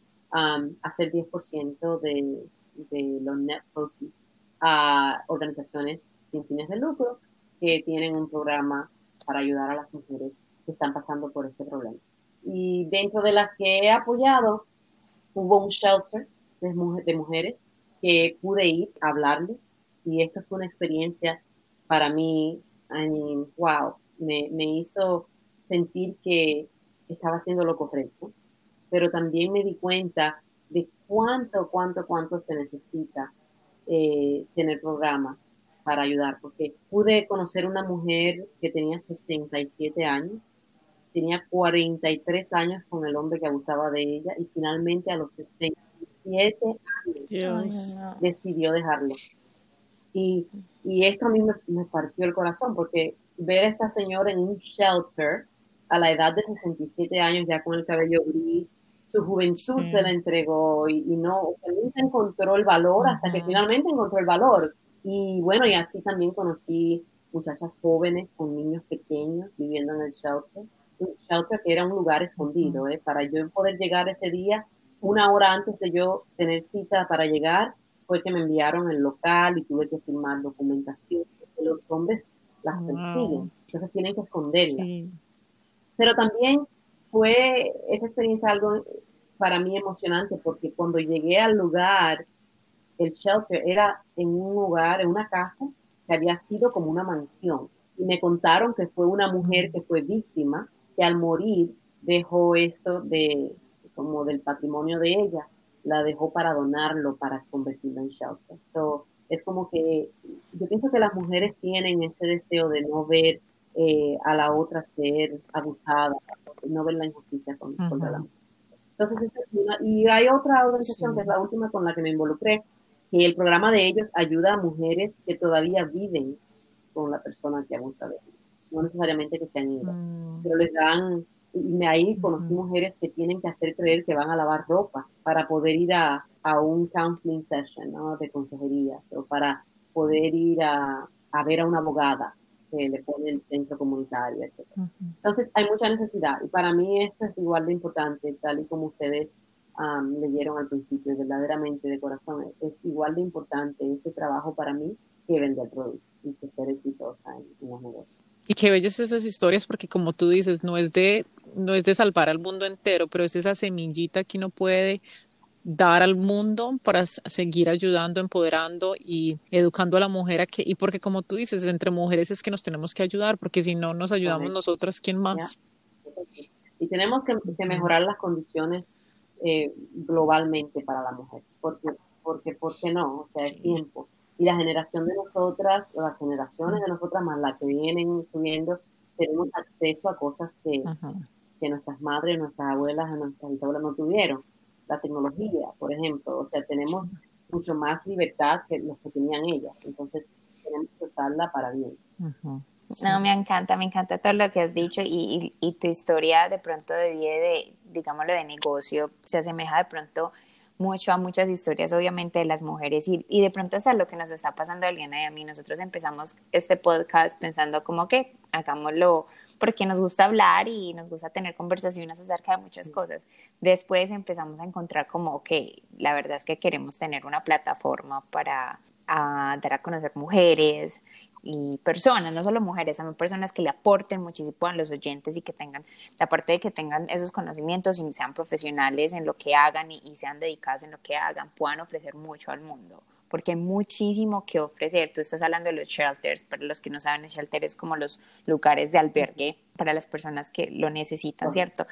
hacer 10% de, de los net proceeds a organizaciones sin fines de lucro que tienen un programa para ayudar a las mujeres que están pasando por este problema. Y dentro de las que he apoyado, hubo un shelter de, de mujeres que pude ir a hablarles y esto fue una experiencia para mí, I mean, wow, me, me hizo sentir que estaba haciendo lo correcto, pero también me di cuenta de cuánto, cuánto, cuánto se necesita eh, tener programas para ayudar, porque pude conocer una mujer que tenía 67 años, tenía 43 años con el hombre que abusaba de ella y finalmente a los 67 años decidió dejarlo. Y, y, esto a mí me, me partió el corazón, porque ver a esta señora en un shelter a la edad de 67 años, ya con el cabello gris, su juventud se la entregó y, no, nunca encontró el valor hasta que finalmente encontró el valor. Y bueno, y así también conocí muchachas jóvenes con niños pequeños viviendo en el shelter. Un shelter que era un lugar escondido, ¿eh? para yo poder llegar ese día, una hora antes de yo tener cita para llegar, fue que me enviaron el local y tuve que firmar documentación, los hombres las persiguen, entonces tienen que esconderla. Pero también fue esa experiencia algo para mí emocionante porque cuando llegué al lugar, el shelter era en un lugar, en una casa que había sido como una mansión. Y me contaron que fue una mujer que fue víctima, que al morir dejó esto de como del patrimonio de ella, la dejó para donarlo, para convertirlo en shelter. So, es como que yo pienso que las mujeres tienen ese deseo de no ver eh, a la otra ser abusada, no ver la injusticia contra la mujer. Entonces, es una, y hay otra organización que es la última con la que me involucré, que el programa de ellos ayuda a mujeres que todavía viven con la persona que abusa de ellos. No necesariamente que sean ido, mm. pero les dan, y ahí conocí mujeres que tienen que hacer creer que van a lavar ropa para poder ir a, a un counseling session ¿no? de consejería, o para poder ir a, a ver a una abogada que le pone el centro comunitario, etc. Entonces, hay mucha necesidad y para mí esto es igual de importante, tal y como ustedes leyeron al principio, verdaderamente de corazón, es igual de importante ese trabajo para mí que vender productos y que ser exitosa en, los negocios. Y qué bellas esas historias, porque como tú dices, no es de no es de salvar al mundo entero, pero es esa semillita que uno puede dar al mundo para seguir ayudando, empoderando y educando a la mujer a que, y porque como tú dices, entre mujeres es que nos tenemos que ayudar, porque si no nos ayudamos nosotras, ¿quién más? Y tenemos que, mejorar las condiciones eh, globalmente para la mujer, porque, porque, ¿por qué no? O sea, es tiempo. Y la generación de nosotras, las generaciones de nosotras más las que vienen subiendo, tenemos acceso a cosas que, que nuestras madres, nuestras abuelas, nuestras abuelas no tuvieron la tecnología, por ejemplo. O sea, tenemos mucho más libertad que los que tenían ellas. Entonces, tenemos que usarla para bien. No, me encanta, me encanta todo lo que has dicho y, y, tu historia de pronto de vida de, digámoslo, de negocio, se asemeja de pronto mucho a muchas historias, obviamente, de las mujeres y, y de pronto hasta lo que nos está pasando a Eliana y a mí. Nosotros empezamos este podcast pensando como que hagámoslo porque nos gusta hablar y nos gusta tener conversaciones acerca de muchas cosas. Después empezamos a encontrar como que la verdad es que queremos tener una plataforma para dar a conocer mujeres y personas, no solo mujeres, también personas que le aporten muchísimo a los oyentes y que tengan, aparte de que tengan esos conocimientos y sean profesionales en lo que hagan y, y sean dedicados en lo que hagan, puedan ofrecer mucho al mundo porque hay muchísimo que ofrecer. Tú estás hablando de los shelters, para los que no saben, el shelter es como los lugares de albergue para las personas que lo necesitan, ¿cierto?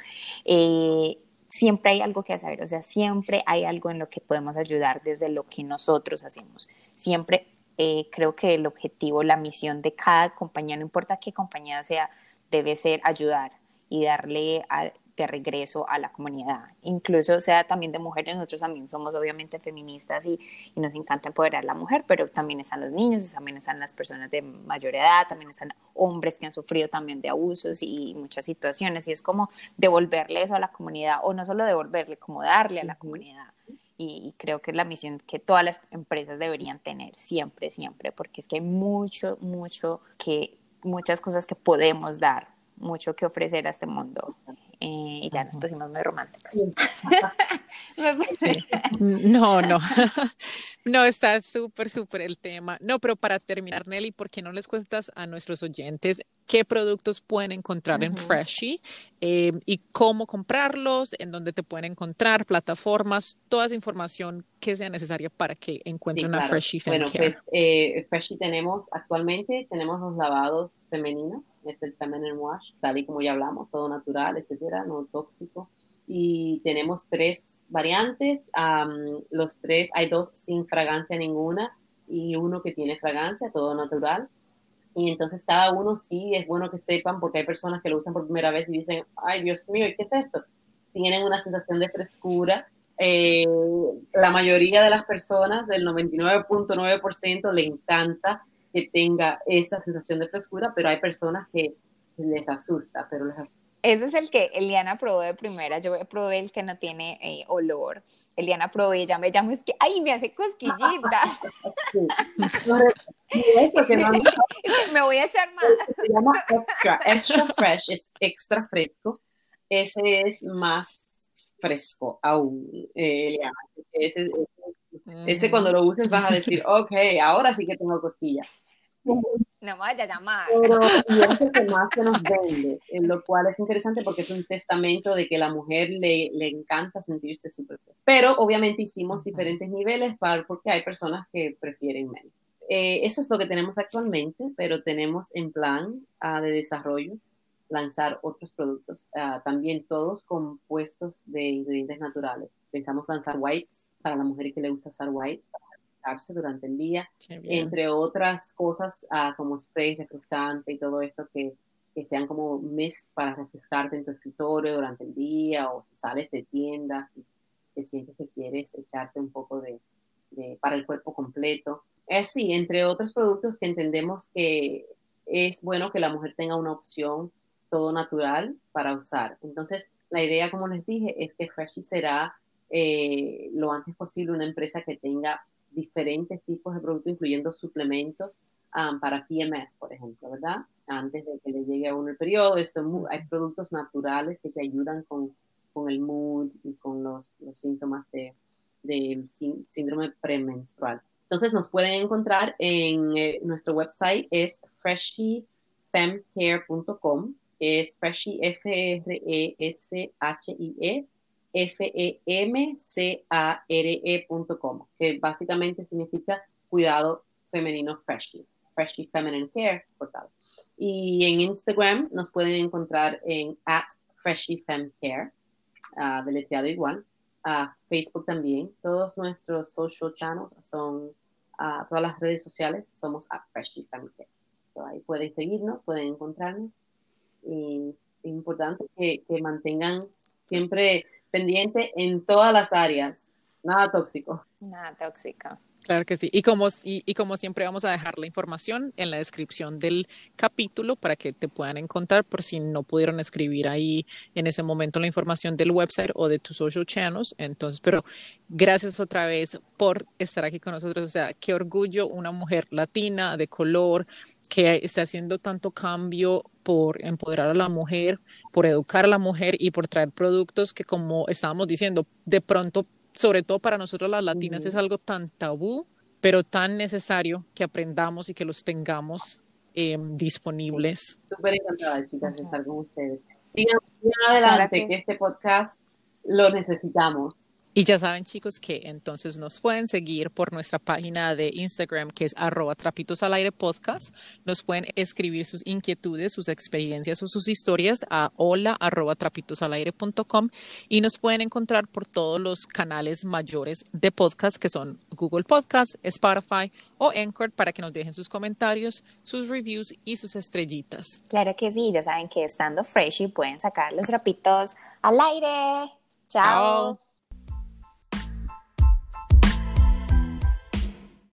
Eh, siempre hay algo que hacer, o sea, siempre hay algo en lo que podemos ayudar desde lo que nosotros hacemos. Siempre eh, creo que el objetivo, la misión de cada compañía, no importa qué compañía sea, debe ser ayudar y darle a, de regreso a la comunidad. Incluso sea también de mujeres, nosotros también somos obviamente feministas y, y, nos encanta empoderar a la mujer, pero también están los niños, también están las personas de mayor edad, también están hombres que han sufrido también de abusos y muchas situaciones. Y es como devolverle eso a la comunidad, o no solo devolverle, como darle a la comunidad. Y, creo que es la misión que todas las empresas deberían tener siempre, siempre, porque es que hay mucho, mucho que, muchas cosas que podemos dar, mucho que ofrecer a este mundo. Eh, y ya nos pusimos muy románticas. no, no. No, está súper, súper el tema. No, pero para terminar, Nelly, ¿por qué no les cuentas a nuestros oyentes qué productos pueden encontrar en Freshie em, y cómo comprarlos, en dónde te pueden encontrar, plataformas, toda esa información que sea necesaria para que encuentren a Freshie Bueno, pues eh, Freshie tenemos actualmente, tenemos los lavados femeninos, es el Feminine Wash, tal y como ya hablamos, todo natural, etcétera, no tóxico y tenemos tres variantes. los tres, hay dos sin fragancia ninguna y uno que tiene fragancia, todo natural. Y entonces cada uno sí es bueno que sepan porque hay personas que lo usan por primera vez y dicen, ay Dios mío, ¿qué es esto? Tienen una sensación de frescura. Eh, la mayoría de las personas, del 99.9%, le encanta que tenga esa sensación de frescura, pero hay personas que les asusta, pero les asusta ese es el que Eliana probó de primera. Yo probé el que no tiene eh, olor. Eliana probó y ella me llama, es que, ay, me hace cosquillitas. me voy a echar más. Se llama extra, extra fresh, es extra fresco. Ese es más fresco aún, eh, Eliana. Ese, ese, cuando lo uses vas a decir, ok, ahora sí que tengo cosquillas. No vaya a llamar. Pero y es el que más se nos vende, en lo cual es interesante porque es un testamento de que la mujer le, le encanta sentirse súper. Pero obviamente hicimos diferentes niveles para, porque hay personas que prefieren menos. Eh, eso es lo que tenemos actualmente, pero tenemos en plan uh, de desarrollo lanzar otros productos, uh, también todos compuestos de ingredientes naturales. Pensamos lanzar wipes para la mujer que le gusta usar wipes, durante el día, entre otras cosas ah, como spray refrescante y todo esto que, que, sean como mist para refrescarte en tu escritorio durante el día o si sales de tiendas y te sientes que quieres echarte un poco de, de para el cuerpo completo. Es sí, entre otros productos que entendemos que es bueno que la mujer tenga una opción todo natural para usar. Entonces, la idea, como les dije, es que Freshy será eh, lo antes posible una empresa que tenga diferentes tipos de productos, incluyendo suplementos um, para PMS, por ejemplo, ¿verdad? Antes de que le llegue a uno el periodo, esto, hay productos naturales que te ayudan con, con el mood y con los, los síntomas del de, síndrome premenstrual. Entonces nos pueden encontrar en eh, nuestro website, es freshyfemcare.com, es freshy, F-R-E-S-H-I-E, F-E-M-C-A-R-E.com, que básicamente significa cuidado femenino freshly, freshly feminine care, portal. Y en Instagram nos pueden encontrar en at freshlyfemcare, uh, deletreado igual. Uh, Facebook también. Todos nuestros social channels son, uh, todas las redes sociales somos at freshlyfemcare. So ahí pueden seguirnos, pueden encontrarnos. Es importante que mantengan siempre pendiente en todas las áreas. Nada tóxico. Nada tóxico. Claro que sí. Y como, y, como siempre vamos a dejar la información en la descripción del capítulo para que te puedan encontrar por si no pudieron escribir ahí en ese momento la información del website o de tus social channels. Entonces, pero gracias otra vez por estar aquí con nosotros. O sea, qué orgullo una mujer latina de color que está haciendo tanto cambio por empoderar a la mujer, por educar a la mujer y por traer productos que, como estábamos diciendo, de pronto, sobre todo para nosotros las latinas, es algo tan tabú, pero tan necesario que aprendamos y que los tengamos em, disponibles. Súper encantada, chicas, de estar con ustedes. Sigan, adelante, que este podcast lo necesitamos. Y ya saben chicos que entonces nos pueden seguir por nuestra página de Instagram que es arroba trapitos al aire podcast. Nos pueden escribir sus inquietudes, sus experiencias o sus historias a hola arroba com y nos pueden encontrar por todos los canales mayores de podcast que son Google Podcast, Spotify o Anchor para que nos dejen sus comentarios, sus reviews y sus estrellitas. Claro que sí, ya saben que estando freshy pueden sacar los trapitos al aire. Chao.